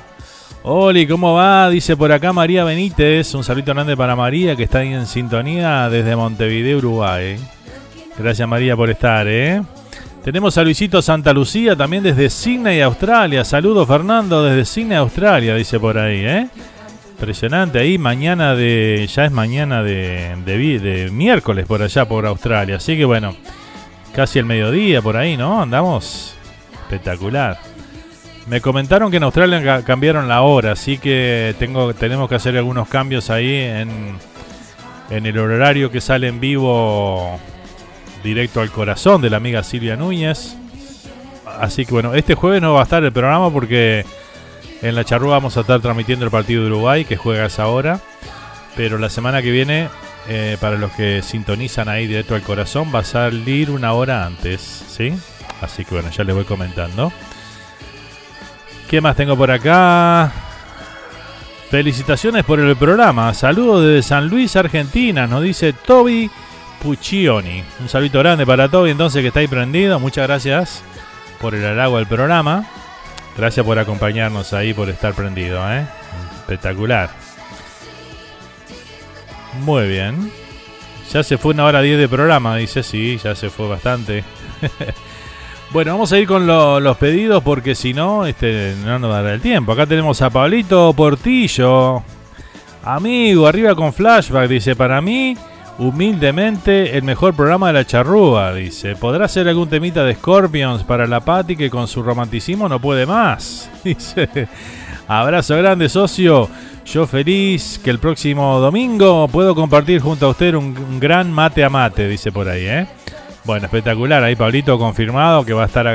Oli, ¿cómo va? Dice por acá María Benítez. Un saludo grande para María que está ahí en sintonía desde Montevideo, Uruguay. Gracias María por estar, ¿eh? Tenemos a Luisito Santa Lucía también desde Sydney, Australia. Saludos Fernando desde Sydney, Australia, dice por ahí, ¿eh? Impresionante ahí, mañana de. Ya es mañana de, de, de miércoles por allá por Australia. Así que bueno, casi el mediodía por ahí, ¿no? Andamos espectacular. Me comentaron que en Australia ca- cambiaron la hora, así que tengo, tenemos que hacer algunos cambios ahí en, en el horario que sale en vivo directo al corazón de la amiga Silvia Núñez. Así que bueno, este jueves no va a estar el programa porque en la charrúa vamos a estar transmitiendo el partido de Uruguay que juega a esa hora. Pero la semana que viene, eh, para los que sintonizan ahí directo al corazón, va a salir una hora antes, ¿sí? Así que bueno, ya les voy comentando. ¿Qué más tengo por acá? Felicitaciones por el programa. Saludos desde San Luis, Argentina. Nos dice Toby Puccioni. Un saludo grande para Toby, entonces que está ahí prendido. Muchas gracias por el halago del programa. Gracias por acompañarnos ahí, por estar prendido. ¿eh? Espectacular. Muy bien. Ya se fue una hora 10 de programa, dice. Sí, ya se fue bastante. (laughs) Bueno, vamos a ir con lo- los pedidos porque si no, este, no nos dará el tiempo. Acá tenemos a Pablito Portillo. Amigo, arriba con flashback, dice, para mí, humildemente, el mejor programa de la charrúa, dice. ¿Podrá ser algún temita de Scorpions para la Patti que con su romanticismo no puede más? (laughs) Dice, abrazo grande, socio. Yo feliz que el próximo domingo puedo compartir junto a usted un, gran mate a mate, dice por ahí, ¿eh? Bueno, espectacular. Ahí Pablito confirmado que va a estar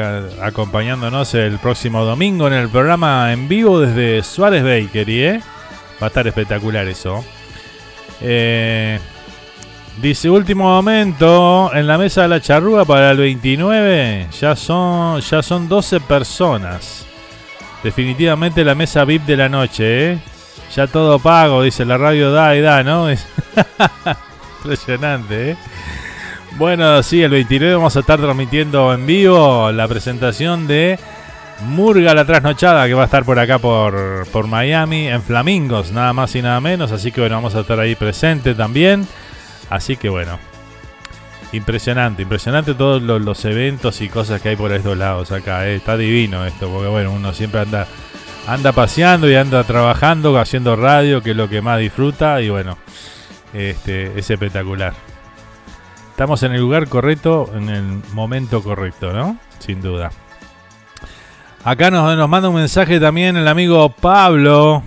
acompañándonos el próximo domingo en el programa en vivo desde Suárez Bakery, ¿eh? Va a estar espectacular eso. Eh, dice último momento en la mesa de la charrúa para el 29. Ya son, ya son 12 personas. Definitivamente la mesa VIP de la noche, ¿eh? Ya todo pago, dice la radio da y da, ¿no? Es- (laughs) Impresionante, ¿eh? Bueno, sí, el 29 vamos a estar transmitiendo en vivo la presentación de Murga la Trasnochada, que va a estar por acá por, por Miami, en Flamingos, nada más y nada menos. Así que bueno, vamos a estar ahí presente también. Así que bueno, impresionante, impresionante todos los, eventos y cosas que hay por estos lados acá. ¿eh? Está divino esto, porque bueno, uno siempre anda, anda paseando y anda trabajando, haciendo radio, que es lo que más disfruta. Y bueno, este, es espectacular. Estamos en el lugar correcto, en el momento correcto, ¿no? Sin duda. Acá nos, nos manda un mensaje también el amigo Pablo.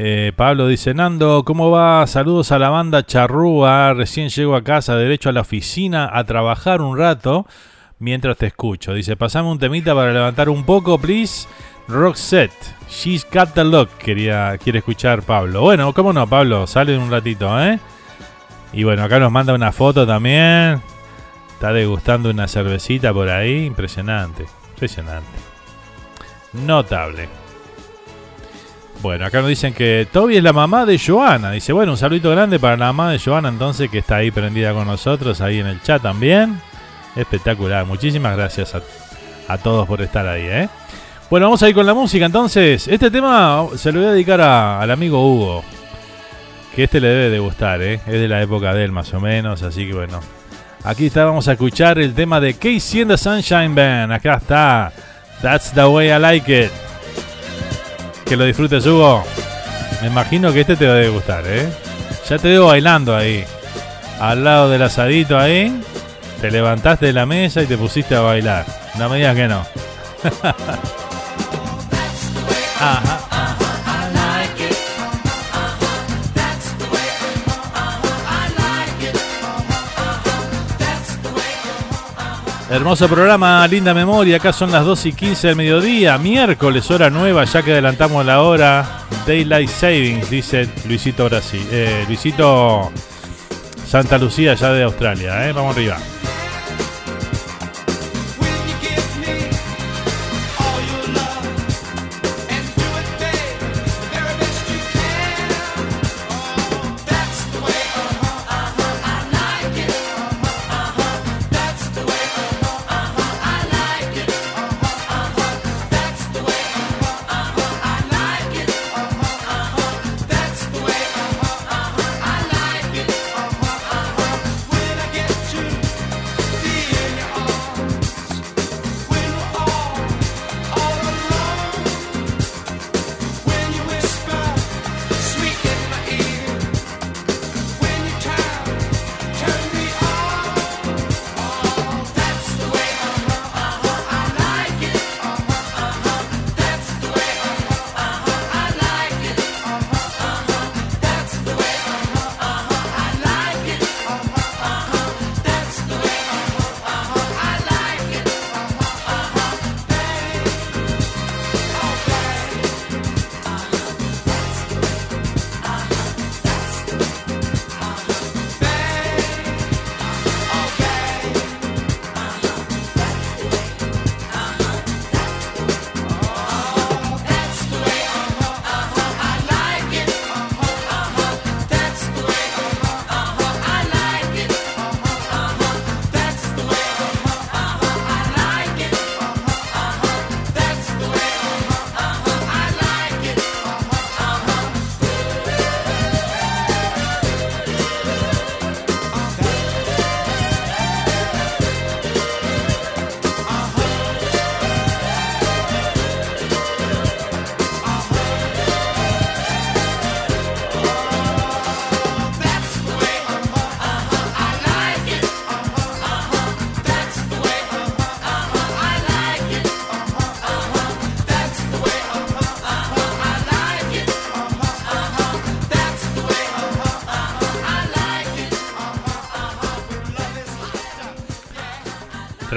Eh, Pablo dice, Nando, ¿cómo va? Saludos a la banda Charrúa. Recién llego a casa, derecho a la oficina, a trabajar un rato mientras te escucho. Dice, pasame un temita para levantar un poco, please. Roxette, She's Got the Look, quería, quiere escuchar Pablo. Bueno, ¿cómo no, Pablo? Sale un ratito, ¿eh? Y bueno, acá nos manda una foto también. Está degustando una cervecita por ahí. Impresionante. Impresionante. Notable. Bueno, acá nos dicen que Toby es la mamá de Joana. Dice, bueno, un saludito grande para la mamá de Joana entonces que está ahí prendida con nosotros, ahí en el chat también. Espectacular. Muchísimas gracias a, a todos por estar ahí, ¿eh? Bueno, vamos a ir con la música entonces. Este tema se lo voy a dedicar a- al amigo Hugo. Que este le debe de gustar, ¿eh? Es de la época de él más o menos, así que bueno. Aquí está, vamos a escuchar el tema de Casey and the Sunshine Band. Acá está. That's the way I like it. Que lo disfrutes, Hugo. Me imagino que este te debe gustar, ¿eh? Ya te veo bailando ahí. Al lado del asadito ahí. Te levantaste de la mesa y te pusiste a bailar. No me digas que no. (laughs) Ajá. Hermoso programa, linda memoria. Acá son las 2 y 15 del mediodía. Miércoles, hora nueva, ya que adelantamos la hora. Daylight Savings, dice Luisito Brasil. Eh, Luisito Santa Lucía, ya de Australia, ¿eh? Vamos arriba.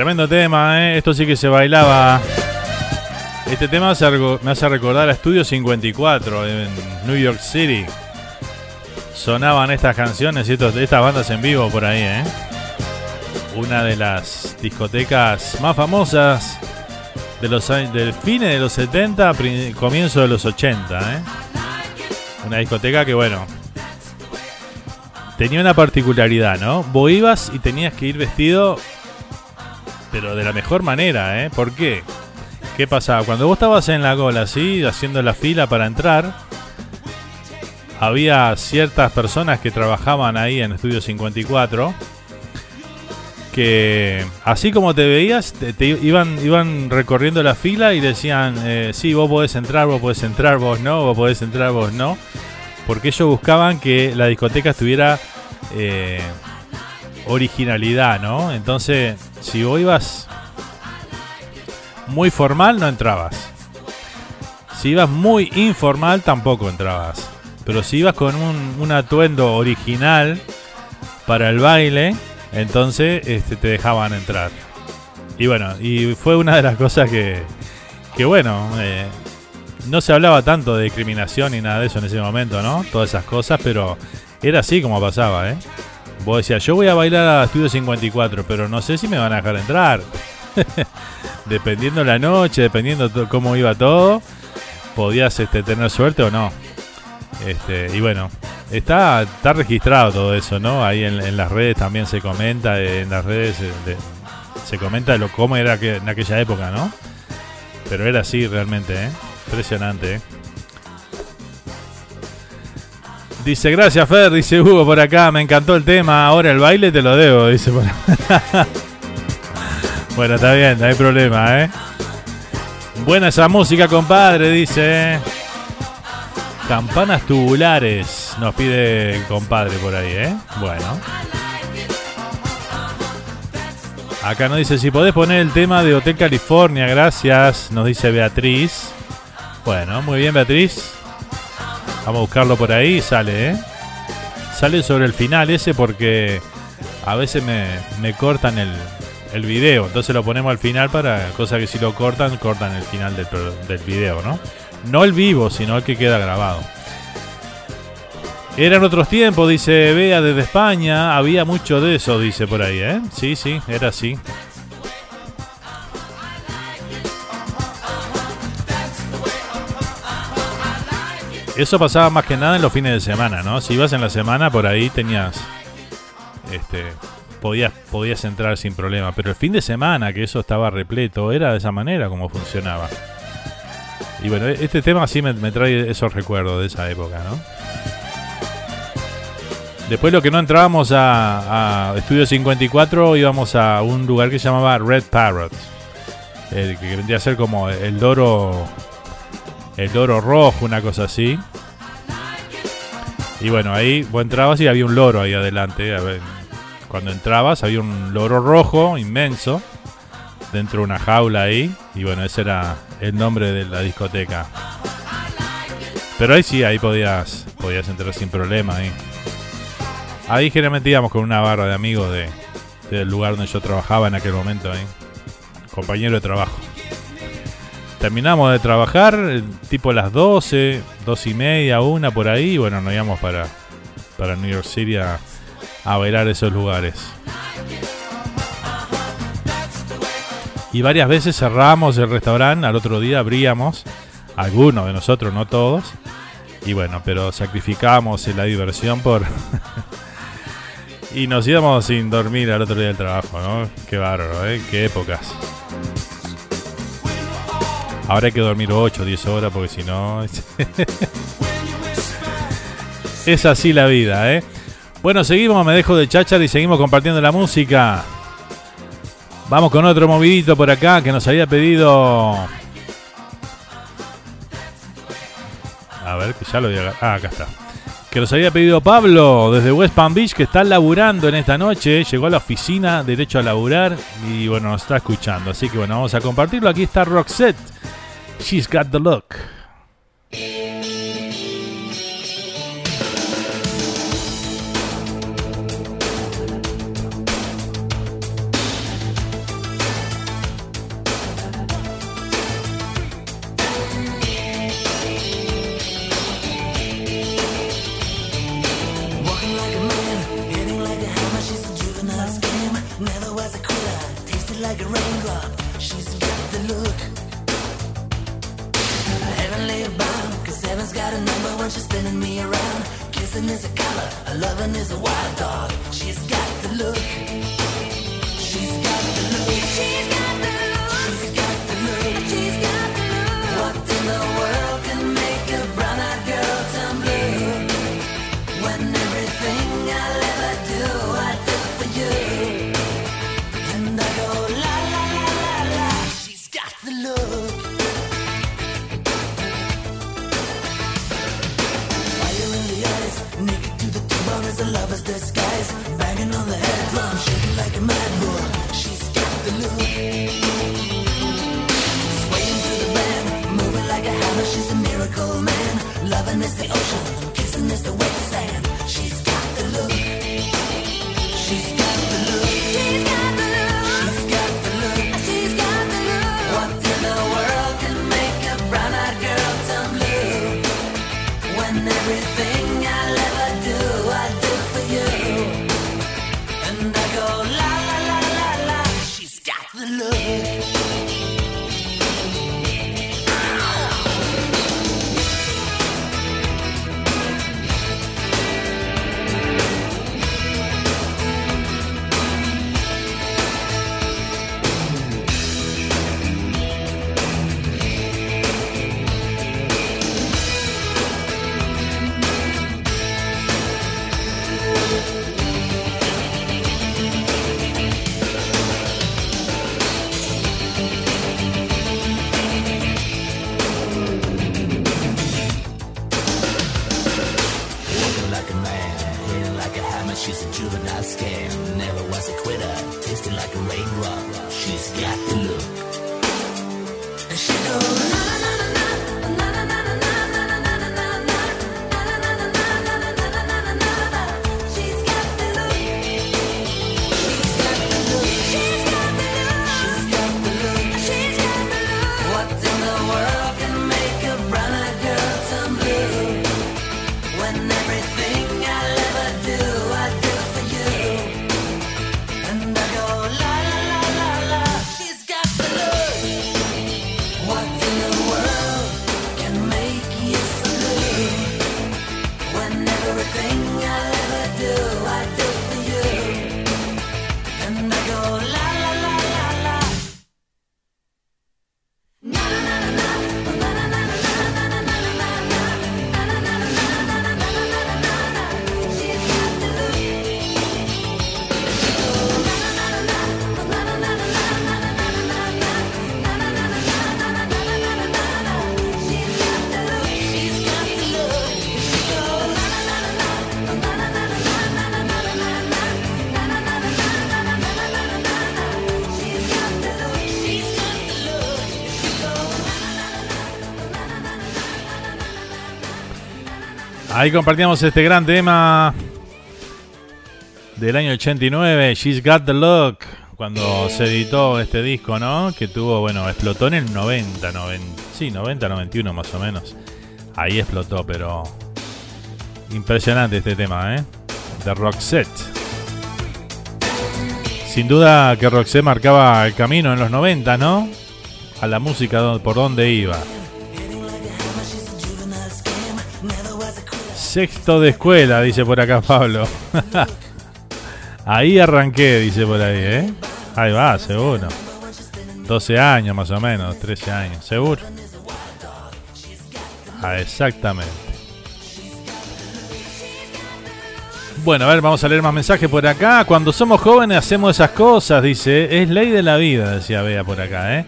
Tremendo tema, ¿eh? Esto sí que se bailaba. Este tema me hace recordar a Estudio 54 en New York City. Sonaban estas canciones y estas bandas en vivo por ahí, ¿eh? Una de las discotecas más famosas del fines de los 70, pri- comienzo de los 80, ¿eh? Una discoteca que, bueno, tenía una particularidad, ¿no? Vos ibas y tenías que ir vestido pero de la mejor manera, ¿eh? ¿Por qué? ¿Qué pasaba? Cuando vos estabas en la cola, así, haciendo la fila para entrar, había ciertas personas que trabajaban ahí en Estudio 54 que, así como te veías, te, iban, iban recorriendo la fila y decían, eh, sí, vos podés entrar, vos podés entrar, vos no, vos podés entrar, vos no, porque ellos buscaban que la discoteca estuviera... eh, originalidad, ¿no? Entonces, si vos ibas muy formal, no entrabas. Si ibas muy informal, tampoco entrabas. Pero si ibas con un, atuendo original para el baile, entonces este, te dejaban entrar. Y bueno, y fue una de las cosas que, que bueno, eh, no se hablaba tanto de discriminación ni nada de eso en ese momento, ¿no? Todas esas cosas, pero era así como pasaba, ¿eh? Vos decías, yo voy a bailar a Estudio 54, pero no sé si me van a dejar entrar. (laughs) dependiendo la noche, dependiendo cómo iba todo, podías este, tener suerte o no. Este, y bueno, está, está registrado todo eso, ¿no? Ahí en, las redes también se comenta, en las redes eh, se comenta lo cómo era en aquella época, ¿no? Pero era así realmente, ¿eh? Impresionante, ¿eh? Dice, gracias Fer, dice Hugo por acá, me encantó el tema, ahora el baile te lo debo, dice por. (laughs) Bueno, está bien, no hay problema, ¿eh? Buena esa música, compadre, dice. Campanas tubulares, nos pide el compadre por ahí, ¿eh? Bueno. Acá nos dice, si podés poner el tema de Hotel California, gracias, nos dice Beatriz. Bueno, muy bien, Beatriz. Vamos a buscarlo por ahí, sale, ¿eh? Sale sobre el final ese porque a veces me, me cortan el, el video. Entonces lo ponemos al final para cosa que si lo cortan, cortan el final del, del video, ¿no? No el vivo, sino el que queda grabado. Eran otros tiempos, dice Bea desde España. Había mucho de eso, dice por ahí, ¿eh? Sí, sí, era así. Eso pasaba más que nada en los fines de semana, ¿no? Si ibas en la semana, por ahí tenías. Este. Podías, podías entrar sin problema. Pero el fin de semana, que eso estaba repleto, era de esa manera como funcionaba. Y bueno, este tema sí me, trae esos recuerdos de esa época, ¿no? Después lo que no entrábamos a, a Estudio 54, íbamos a un lugar que se llamaba Red Parrot. El que vendría a ser como el loro. El loro rojo, una cosa así. Y bueno, ahí vos entrabas y había un loro ahí adelante. Cuando entrabas había un loro rojo inmenso dentro de una jaula ahí. Y bueno, ese era el nombre de la discoteca. Pero ahí sí, ahí podías, podías entrar sin problema. Ahí, ahí generalmente íbamos con una barra de amigos de, del lugar donde yo trabajaba en aquel momento. Compañero de trabajo. Terminamos de trabajar, eh, tipo las 12, 2 y media, una por ahí. Bueno, nos íbamos para, para New York City a, a bailar esos lugares. Y varias veces cerramos el restaurante, al otro día abríamos, algunos de nosotros, no todos. Y bueno, pero sacrificamos la diversión por... (laughs) y nos íbamos sin dormir al otro día del trabajo, ¿no? Qué bárbaro, ¿eh? Qué épocas. Ahora hay que dormir 8 o 10 horas porque si no... (laughs) es así la vida, ¿eh? Bueno, seguimos, me dejo de cháchar y seguimos compartiendo la música. Vamos con otro movidito por acá que nos había pedido. A ver, que ya lo había. Ah, acá está. Que nos había pedido Pablo desde West Palm Beach, que está laburando en esta noche. Llegó a la oficina, derecho a laburar. Y bueno, nos está escuchando. Así que bueno, vamos a compartirlo. Aquí está Roxette. She's got the look. Ahí compartíamos este gran tema del año 89, She's Got the Look, cuando se editó este disco, ¿no? Que tuvo, bueno, explotó en el 90, 90 sí, 90, 91 más o menos. Ahí explotó, pero impresionante este tema, ¿eh? De Roxette. Sin duda que Roxette marcaba el camino en los 90, ¿no? A la música por donde iba. Sexto de escuela, dice por acá Pablo. (laughs) ahí arranqué, dice por ahí, ¿eh? Ahí va, seguro. 12 años más o menos, 13 años, seguro. Ah, exactamente. Bueno, a ver, vamos a leer más mensajes por acá. Cuando somos jóvenes hacemos esas cosas, dice. Es ley de la vida, decía Bea por acá, ¿eh?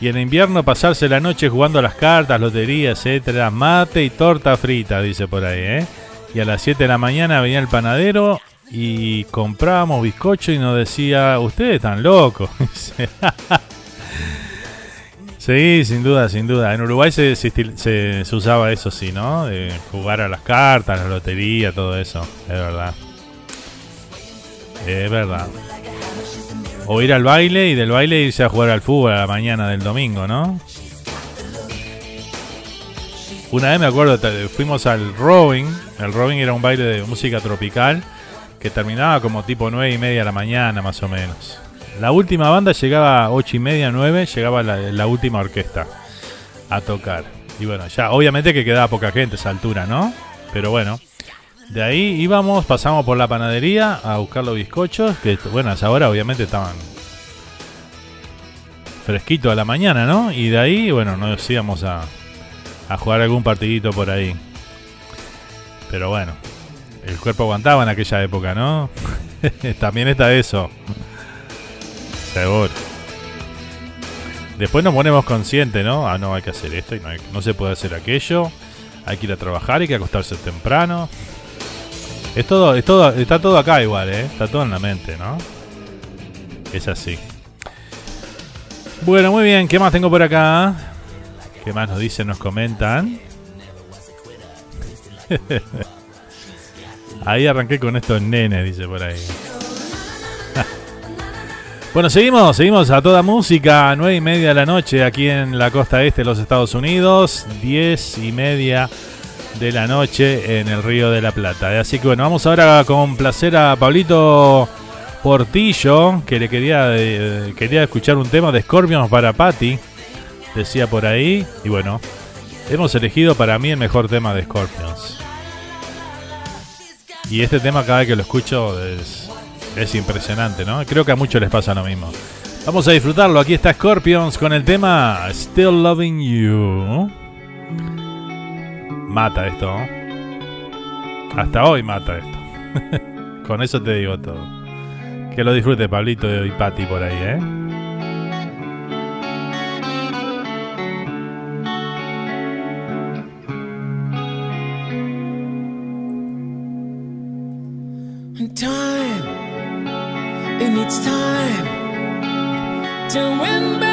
Y en invierno pasarse la noche jugando a las cartas, lotería, etcétera, mate y torta frita, dice por ahí, ¿eh? Y a las 7 de la mañana venía el panadero y comprábamos bizcocho y nos decía, ustedes están locos. (laughs) Sí, sin duda, sin duda. En Uruguay se, se- se usaba eso, sí, ¿no? De jugar a las cartas, la lotería, todo eso. Es verdad. Es verdad. O ir al baile y del baile irse a jugar al fútbol a la mañana del domingo, ¿no? Una vez me acuerdo, fuimos al Robin. El Robin era un baile de música tropical que terminaba como tipo 9 y media de la mañana, más o menos. La última banda llegaba a 8 y media, 9, llegaba la, la última orquesta a tocar. Y bueno, ya obviamente que quedaba poca gente a esa altura, ¿no? Pero bueno, de ahí íbamos, pasamos por la panadería a buscar los bizcochos, que bueno, a esa hora obviamente estaban fresquitos a la mañana, ¿no? Y de ahí, bueno, nos íbamos a, a jugar algún partidito por ahí. Pero bueno, el cuerpo aguantaba en aquella época, ¿no? (laughs) También está eso. Seguro. Después nos ponemos conscientes, ¿no? Ah, no, hay que hacer esto y no, hay- no se puede hacer aquello. Hay que ir a trabajar, hay que acostarse temprano. Es todo, es todo, está todo acá igual, ¿eh? Está todo en la mente, ¿no? Es así. Bueno, muy bien. ¿Qué más tengo por acá? ¿Qué más nos dicen, nos comentan? (laughs) ahí arranqué con estos nenes, dice por ahí. (laughs) bueno, seguimos, seguimos a toda música, nueve y media de la noche aquí en la costa este de los Estados Unidos, diez y media de la noche en el Río de la Plata. Así que bueno, vamos ahora a complacer a Pablito Portillo, que le quería, eh, quería escuchar un tema de Scorpions para Patty, decía por ahí, y bueno, hemos elegido para mí el mejor tema de Scorpions. Y este tema cada vez que lo escucho es, es impresionante, ¿no? Creo que a muchos les pasa lo mismo. Vamos a disfrutarlo, aquí está Scorpions con el tema Still Loving You. Mata esto, ¿no? Hasta hoy mata esto. (laughs) Con eso te digo todo. Que lo disfrute Pablito y Pati por ahí, ¿eh? time. Time to win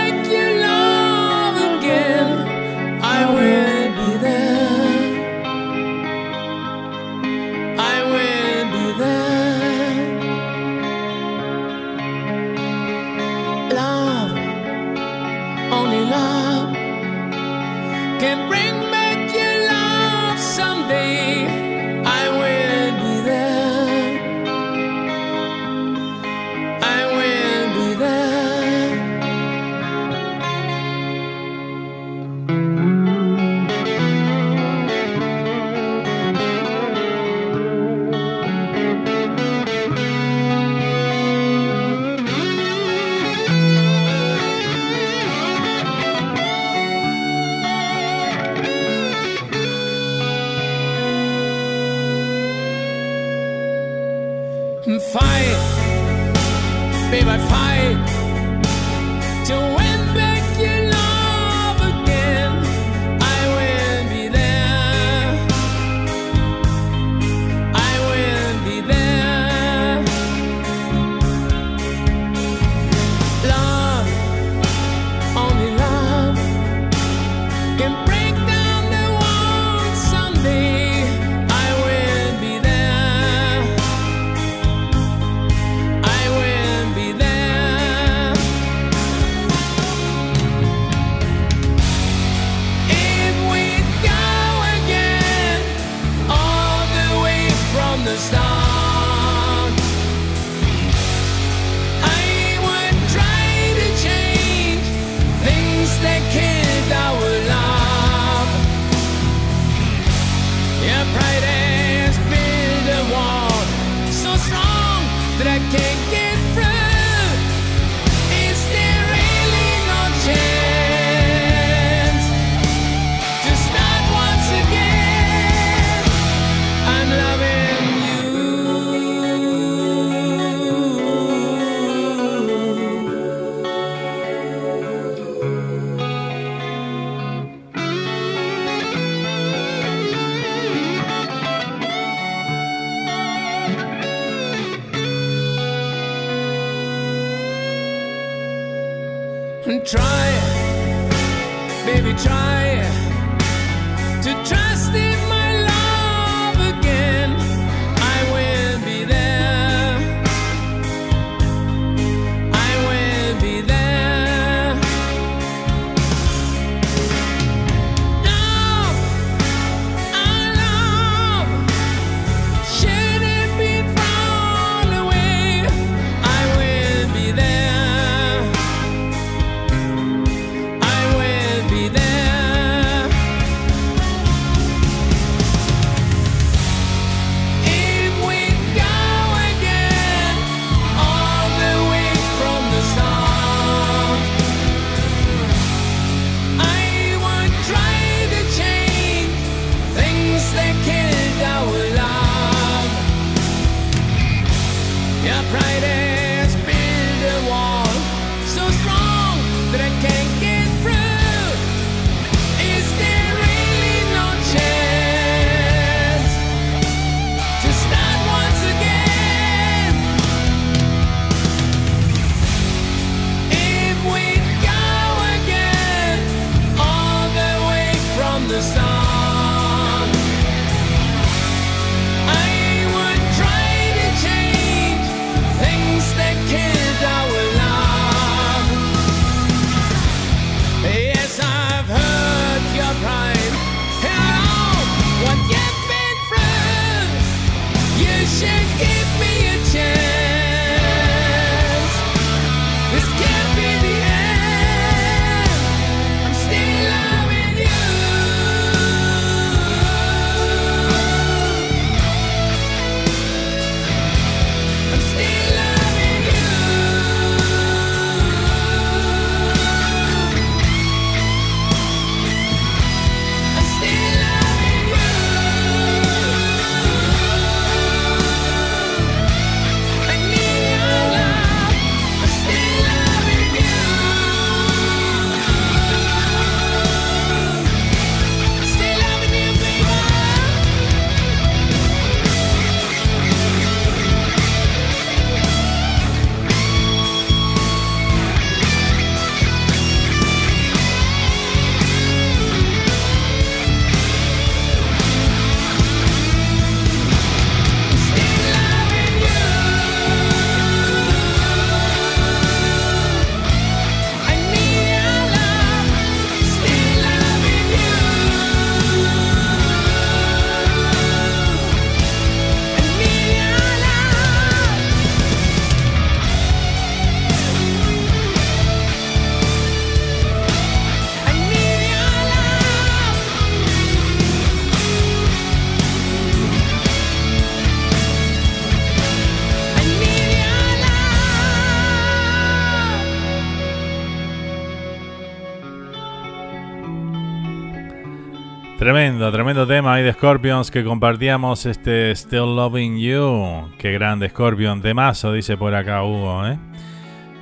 Tremendo, tremendo tema ahí de Scorpions que compartíamos este Still Loving You. Qué grande Scorpion, temazo, dice por acá Hugo, ¿eh?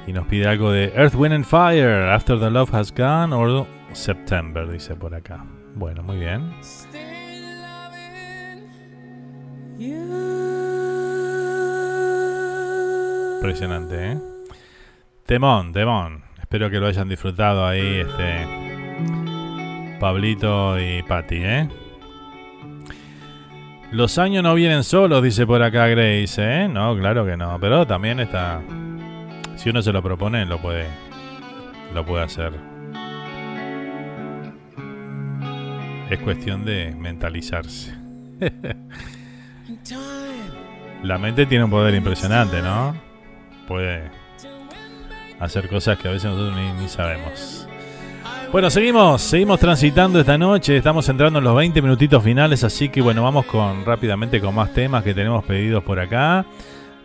Y nos pide algo de Earth, Wind and Fire, After the Love Has Gone or September, dice por acá. Bueno, muy bien. Impresionante, ¿eh? Temón, temón. Espero que lo hayan disfrutado ahí, este. Pablito y Patti, ¿eh? Los años no vienen solos, dice por acá Grace, ¿eh? No, claro que no. Pero también está. Si uno se lo propone, lo puede. Lo puede hacer. Es cuestión de mentalizarse. (laughs) La mente tiene un poder impresionante, ¿no? Puede hacer cosas que a veces nosotros ni, ni sabemos. Bueno, seguimos, seguimos transitando esta noche, estamos entrando en los 20 minutitos finales, así que bueno, vamos con rápidamente con más temas que tenemos pedidos por acá.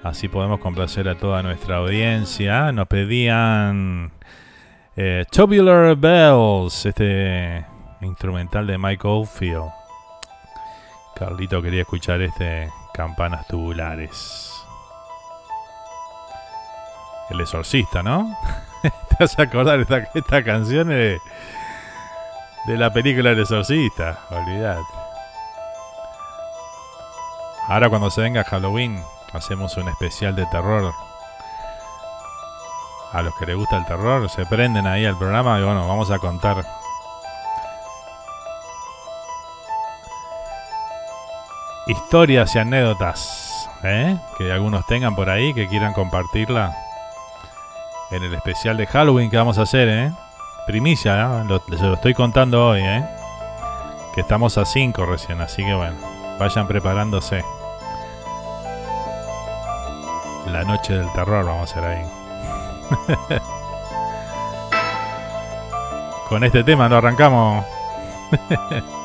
Así podemos complacer a toda nuestra audiencia. Nos pedían eh, Tubular Bells, este instrumental de Mike Oldfield. Carlito quería escuchar este Campanas Tubulares. El exorcista, ¿no? (laughs) (laughs) Te vas a acordar esta, esta canción de, de la película El exorcista, olvidate. Ahora cuando se venga Halloween hacemos un especial de terror. A los que les gusta el terror se prenden ahí al programa y bueno, vamos a contar historias y anécdotas ¿eh? que algunos tengan por ahí que quieran compartirla en el especial de Halloween que vamos a hacer, ¿eh? Primicia, ¿eh? Lo, se lo estoy contando hoy, ¿eh? Que estamos a 5 recién, así que bueno, vayan preparándose. La noche del terror vamos a hacer ahí. (laughs) Con este tema lo arrancamos. (laughs)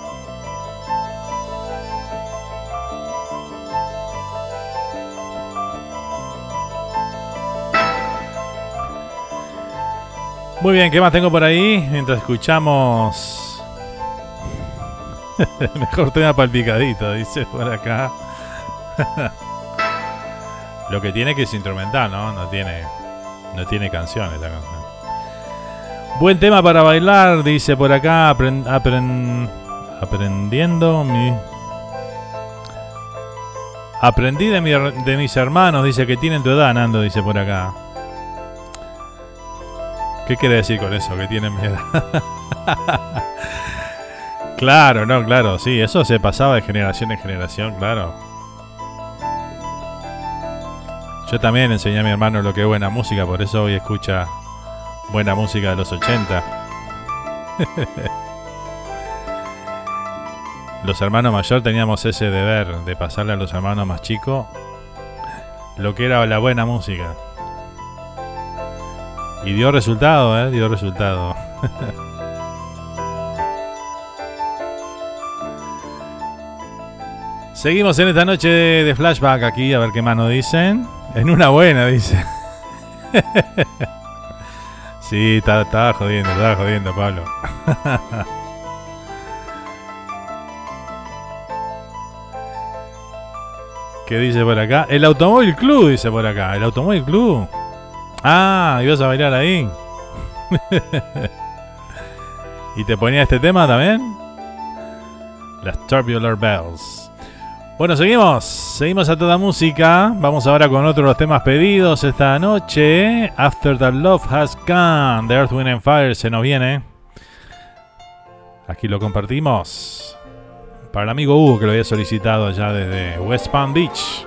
Muy bien, ¿qué más tengo por ahí? Mientras escuchamos. Mejor tema para el picadito, dice por acá. (laughs) Lo que tiene que es instrumental, ¿no? No tiene. No tiene canciones esta canción. Buen tema para bailar, dice por acá. apren- apren- aprendiendo mi. Aprendí de, mi de mis hermanos, dice que tienen tu edad, Nando, dice por acá. ¿Qué quiere decir con eso? Que tienen miedo. (laughs) claro, no, claro, sí, eso se pasaba de generación en generación, claro. Yo también enseñé a mi hermano lo que es buena música, por eso hoy escucha buena música de los 80. (laughs) los hermanos mayores teníamos ese deber de pasarle a los hermanos más chicos lo que era la buena música. Y dio resultado, ¿eh? Dio resultado. (laughs) Seguimos en esta noche de flashback aquí, a ver qué más nos dicen. En una buena, dice. (laughs) sí, estaba, jodiendo, estaba jodiendo, Pablo. (laughs) ¿Qué dice por acá? El Automóvil Club, dice por acá. El Automóvil Club. Ah, ibas a bailar ahí. (laughs) ¿Y te ponía este tema también? Las Tubular Bells. Bueno, seguimos. Seguimos a toda música. Vamos ahora con otro de los temas pedidos esta noche. After the Love Has Gone. The Earth, Wind and Fire se nos viene. Aquí lo compartimos. Para el amigo Hugo que lo había solicitado allá desde West Palm Beach.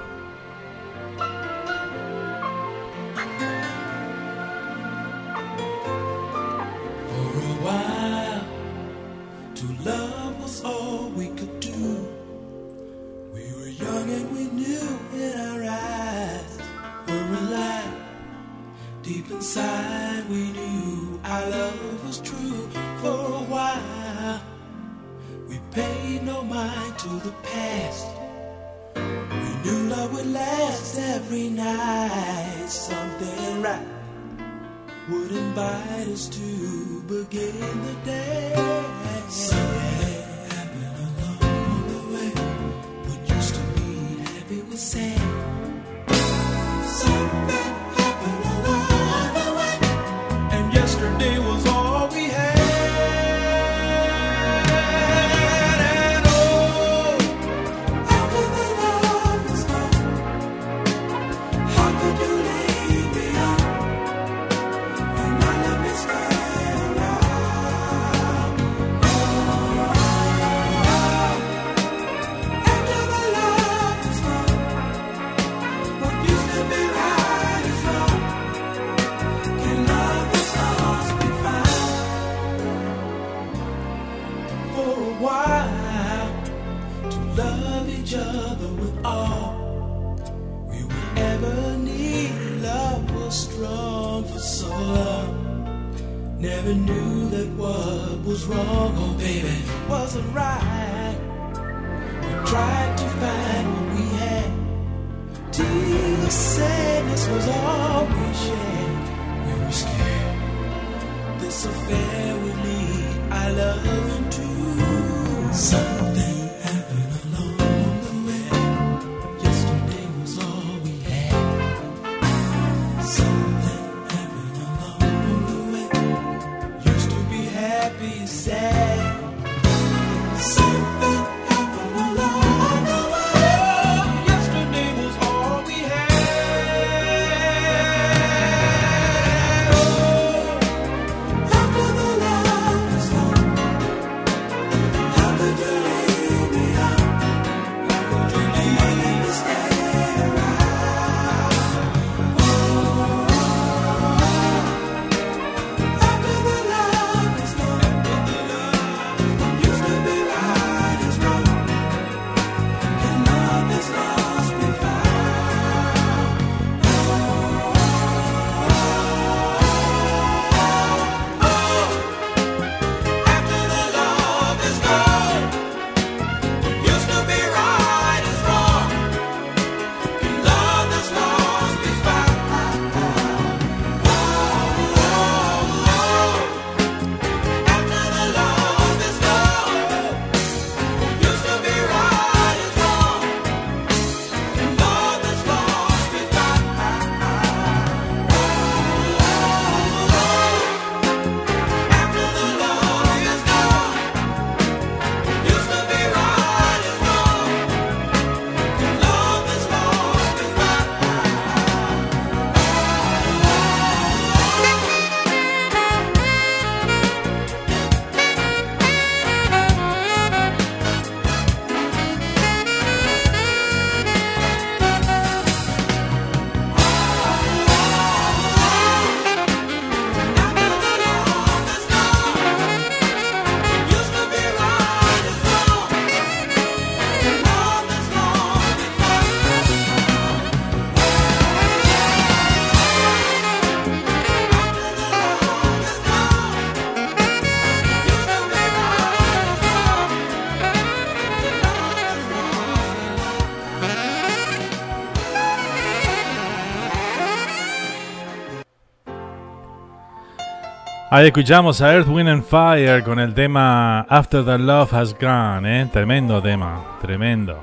Ahí escuchamos a Earth, Wind and Fire con el tema After the Love Has Gone, ¿eh? Tremendo tema, tremendo.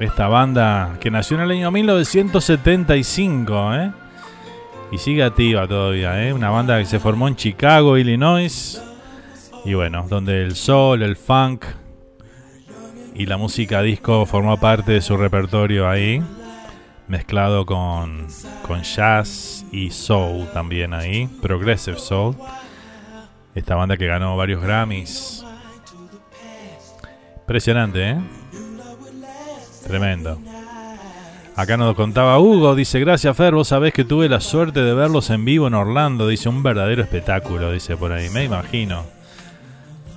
Esta banda que nació en el año 1975, ¿eh? Y sigue activa todavía, ¿eh? Una banda que se formó en Chicago, Illinois. Y bueno, donde el soul, el funk y la música disco formó parte de su repertorio ahí. Mezclado con, con jazz y soul también ahí. Progressive soul. Esta banda que ganó varios Grammys. Impresionante, ¿eh? Tremendo. Acá nos contaba Hugo, dice, gracias Fer, vos sabés que tuve la suerte de verlos en vivo en Orlando, dice, un verdadero espectáculo, dice por ahí, me imagino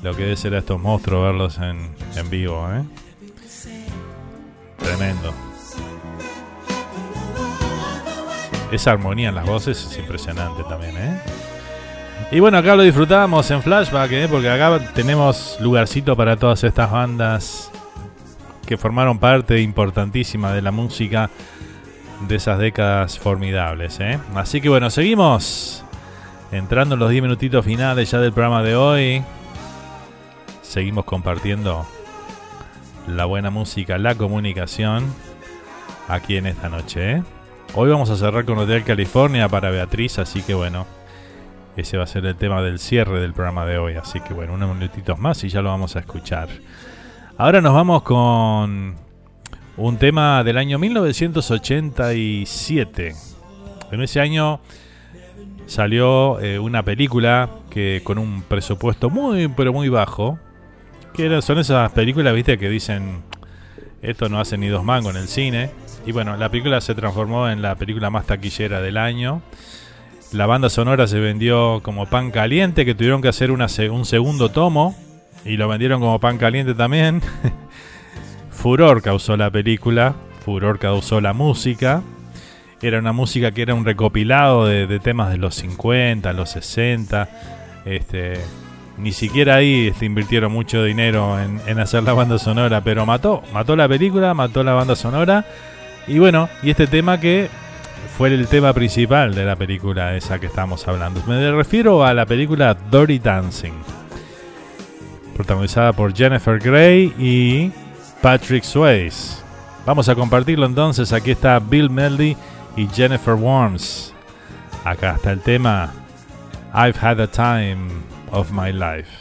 lo que debe ser a estos monstruos verlos en, en vivo, ¿eh? Tremendo. Esa armonía en las voces es impresionante también, ¿eh? Y bueno, acá lo disfrutamos en flashback, ¿eh? porque acá tenemos lugarcito para todas estas bandas que formaron parte importantísima de la música de esas décadas formidables. ¿eh? Así que bueno, seguimos entrando en los 10 minutitos finales ya del programa de hoy. Seguimos compartiendo la buena música, la comunicación aquí en esta noche. ¿eh? Hoy vamos a cerrar con Hotel California para Beatriz, así que bueno, ese va a ser el tema del cierre del programa de hoy. Así que bueno, unos minutitos más y ya lo vamos a escuchar. Ahora nos vamos con un tema del año 1987. En ese año salió eh, una película que con un presupuesto muy pero muy bajo, que son esas películas, viste, que dicen esto no hace ni dos mangos en el cine. Y bueno, la película se transformó en la película más taquillera del año. La banda sonora se vendió como pan caliente, que tuvieron que hacer una un segundo tomo. Y lo vendieron como pan caliente también. (laughs) furor causó la película, furor causó la música. Era una música que era un recopilado de, de temas de los 50, los 60. Este, ni siquiera ahí este, invirtieron mucho dinero en, en hacer la banda sonora, pero mató, mató la película, mató la banda sonora. Y bueno, y este tema que fue el tema principal de la película esa que estamos hablando. Me refiero a la película Dirty Dancing, protagonizada por Jennifer Grey y Patrick Swayze. Vamos a compartirlo entonces. Aquí está Bill Medley y Jennifer Worms. Acá está el tema I've had a time of my life.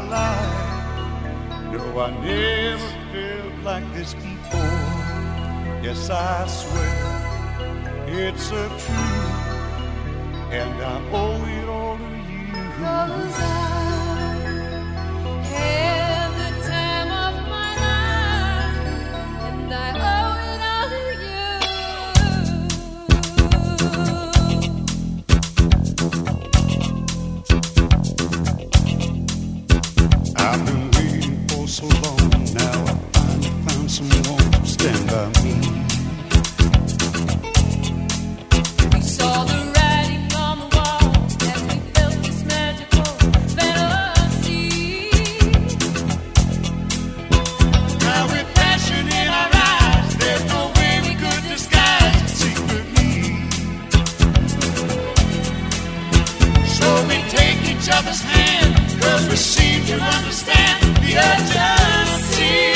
Life. No, I never felt like this before. Yes, I swear it's a truth, and I owe it all to you. Cause I so long now. I finally found someone to stand by me. We saw the writing on the wall as we felt this magical fantasy. Now with passion in our eyes, there's no way we could disguise it secretly. So we take each other's hand, cause we seem to understand Peter just see.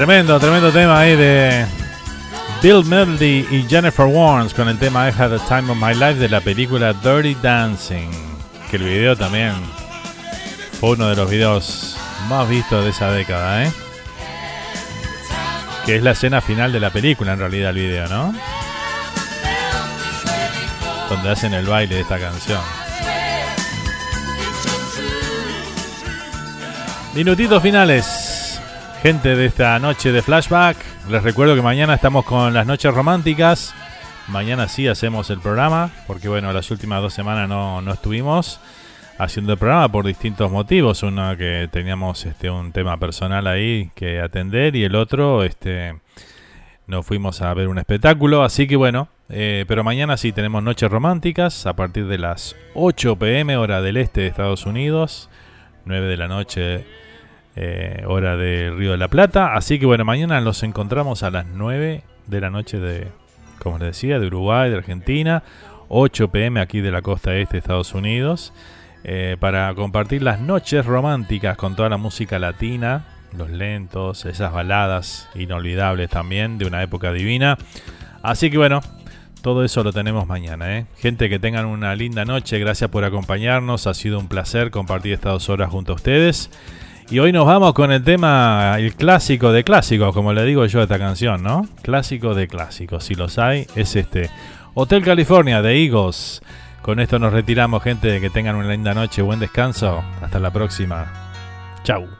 Tremendo, tremendo tema ahí de Bill Medley y Jennifer Warnes con el tema I Had the Time of My Life de la película Dirty Dancing. Que el video también fue uno de los videos más vistos de esa década, ¿eh? Que es la escena final de la película, en realidad, el video, ¿no? Donde hacen el baile de esta canción. Minutitos finales, gente de esta noche de flashback. Les recuerdo que mañana estamos con las noches románticas. Mañana sí hacemos el programa, porque bueno, las últimas dos semanas no, no estuvimos haciendo el programa por distintos motivos. Uno que teníamos este un tema personal ahí que atender y el otro este nos fuimos a ver un espectáculo. Así que bueno, eh, pero mañana sí tenemos noches románticas a partir de las 8 pm hora del este de Estados Unidos, 9 de la noche eh, hora de Río de la Plata. Así que bueno, mañana nos encontramos a las 9 de la noche de, como les decía, de Uruguay, de Argentina, 8 pm aquí de la costa este de Estados Unidos, eh, para compartir las noches románticas con toda la música latina, los lentos, esas baladas inolvidables también de una época divina. Así que bueno, todo eso lo tenemos mañana, ¿eh? Gente, que tengan una linda noche. Gracias por acompañarnos. Ha sido un placer compartir estas dos horas junto a ustedes. Y hoy nos vamos con el tema, el clásico de clásicos, como le digo yo a esta canción, ¿no? Clásico de clásicos. Si los hay, es este. Hotel California de Eagles. Con esto nos retiramos, gente. Que tengan una linda noche. Buen descanso. Hasta la próxima. Chau.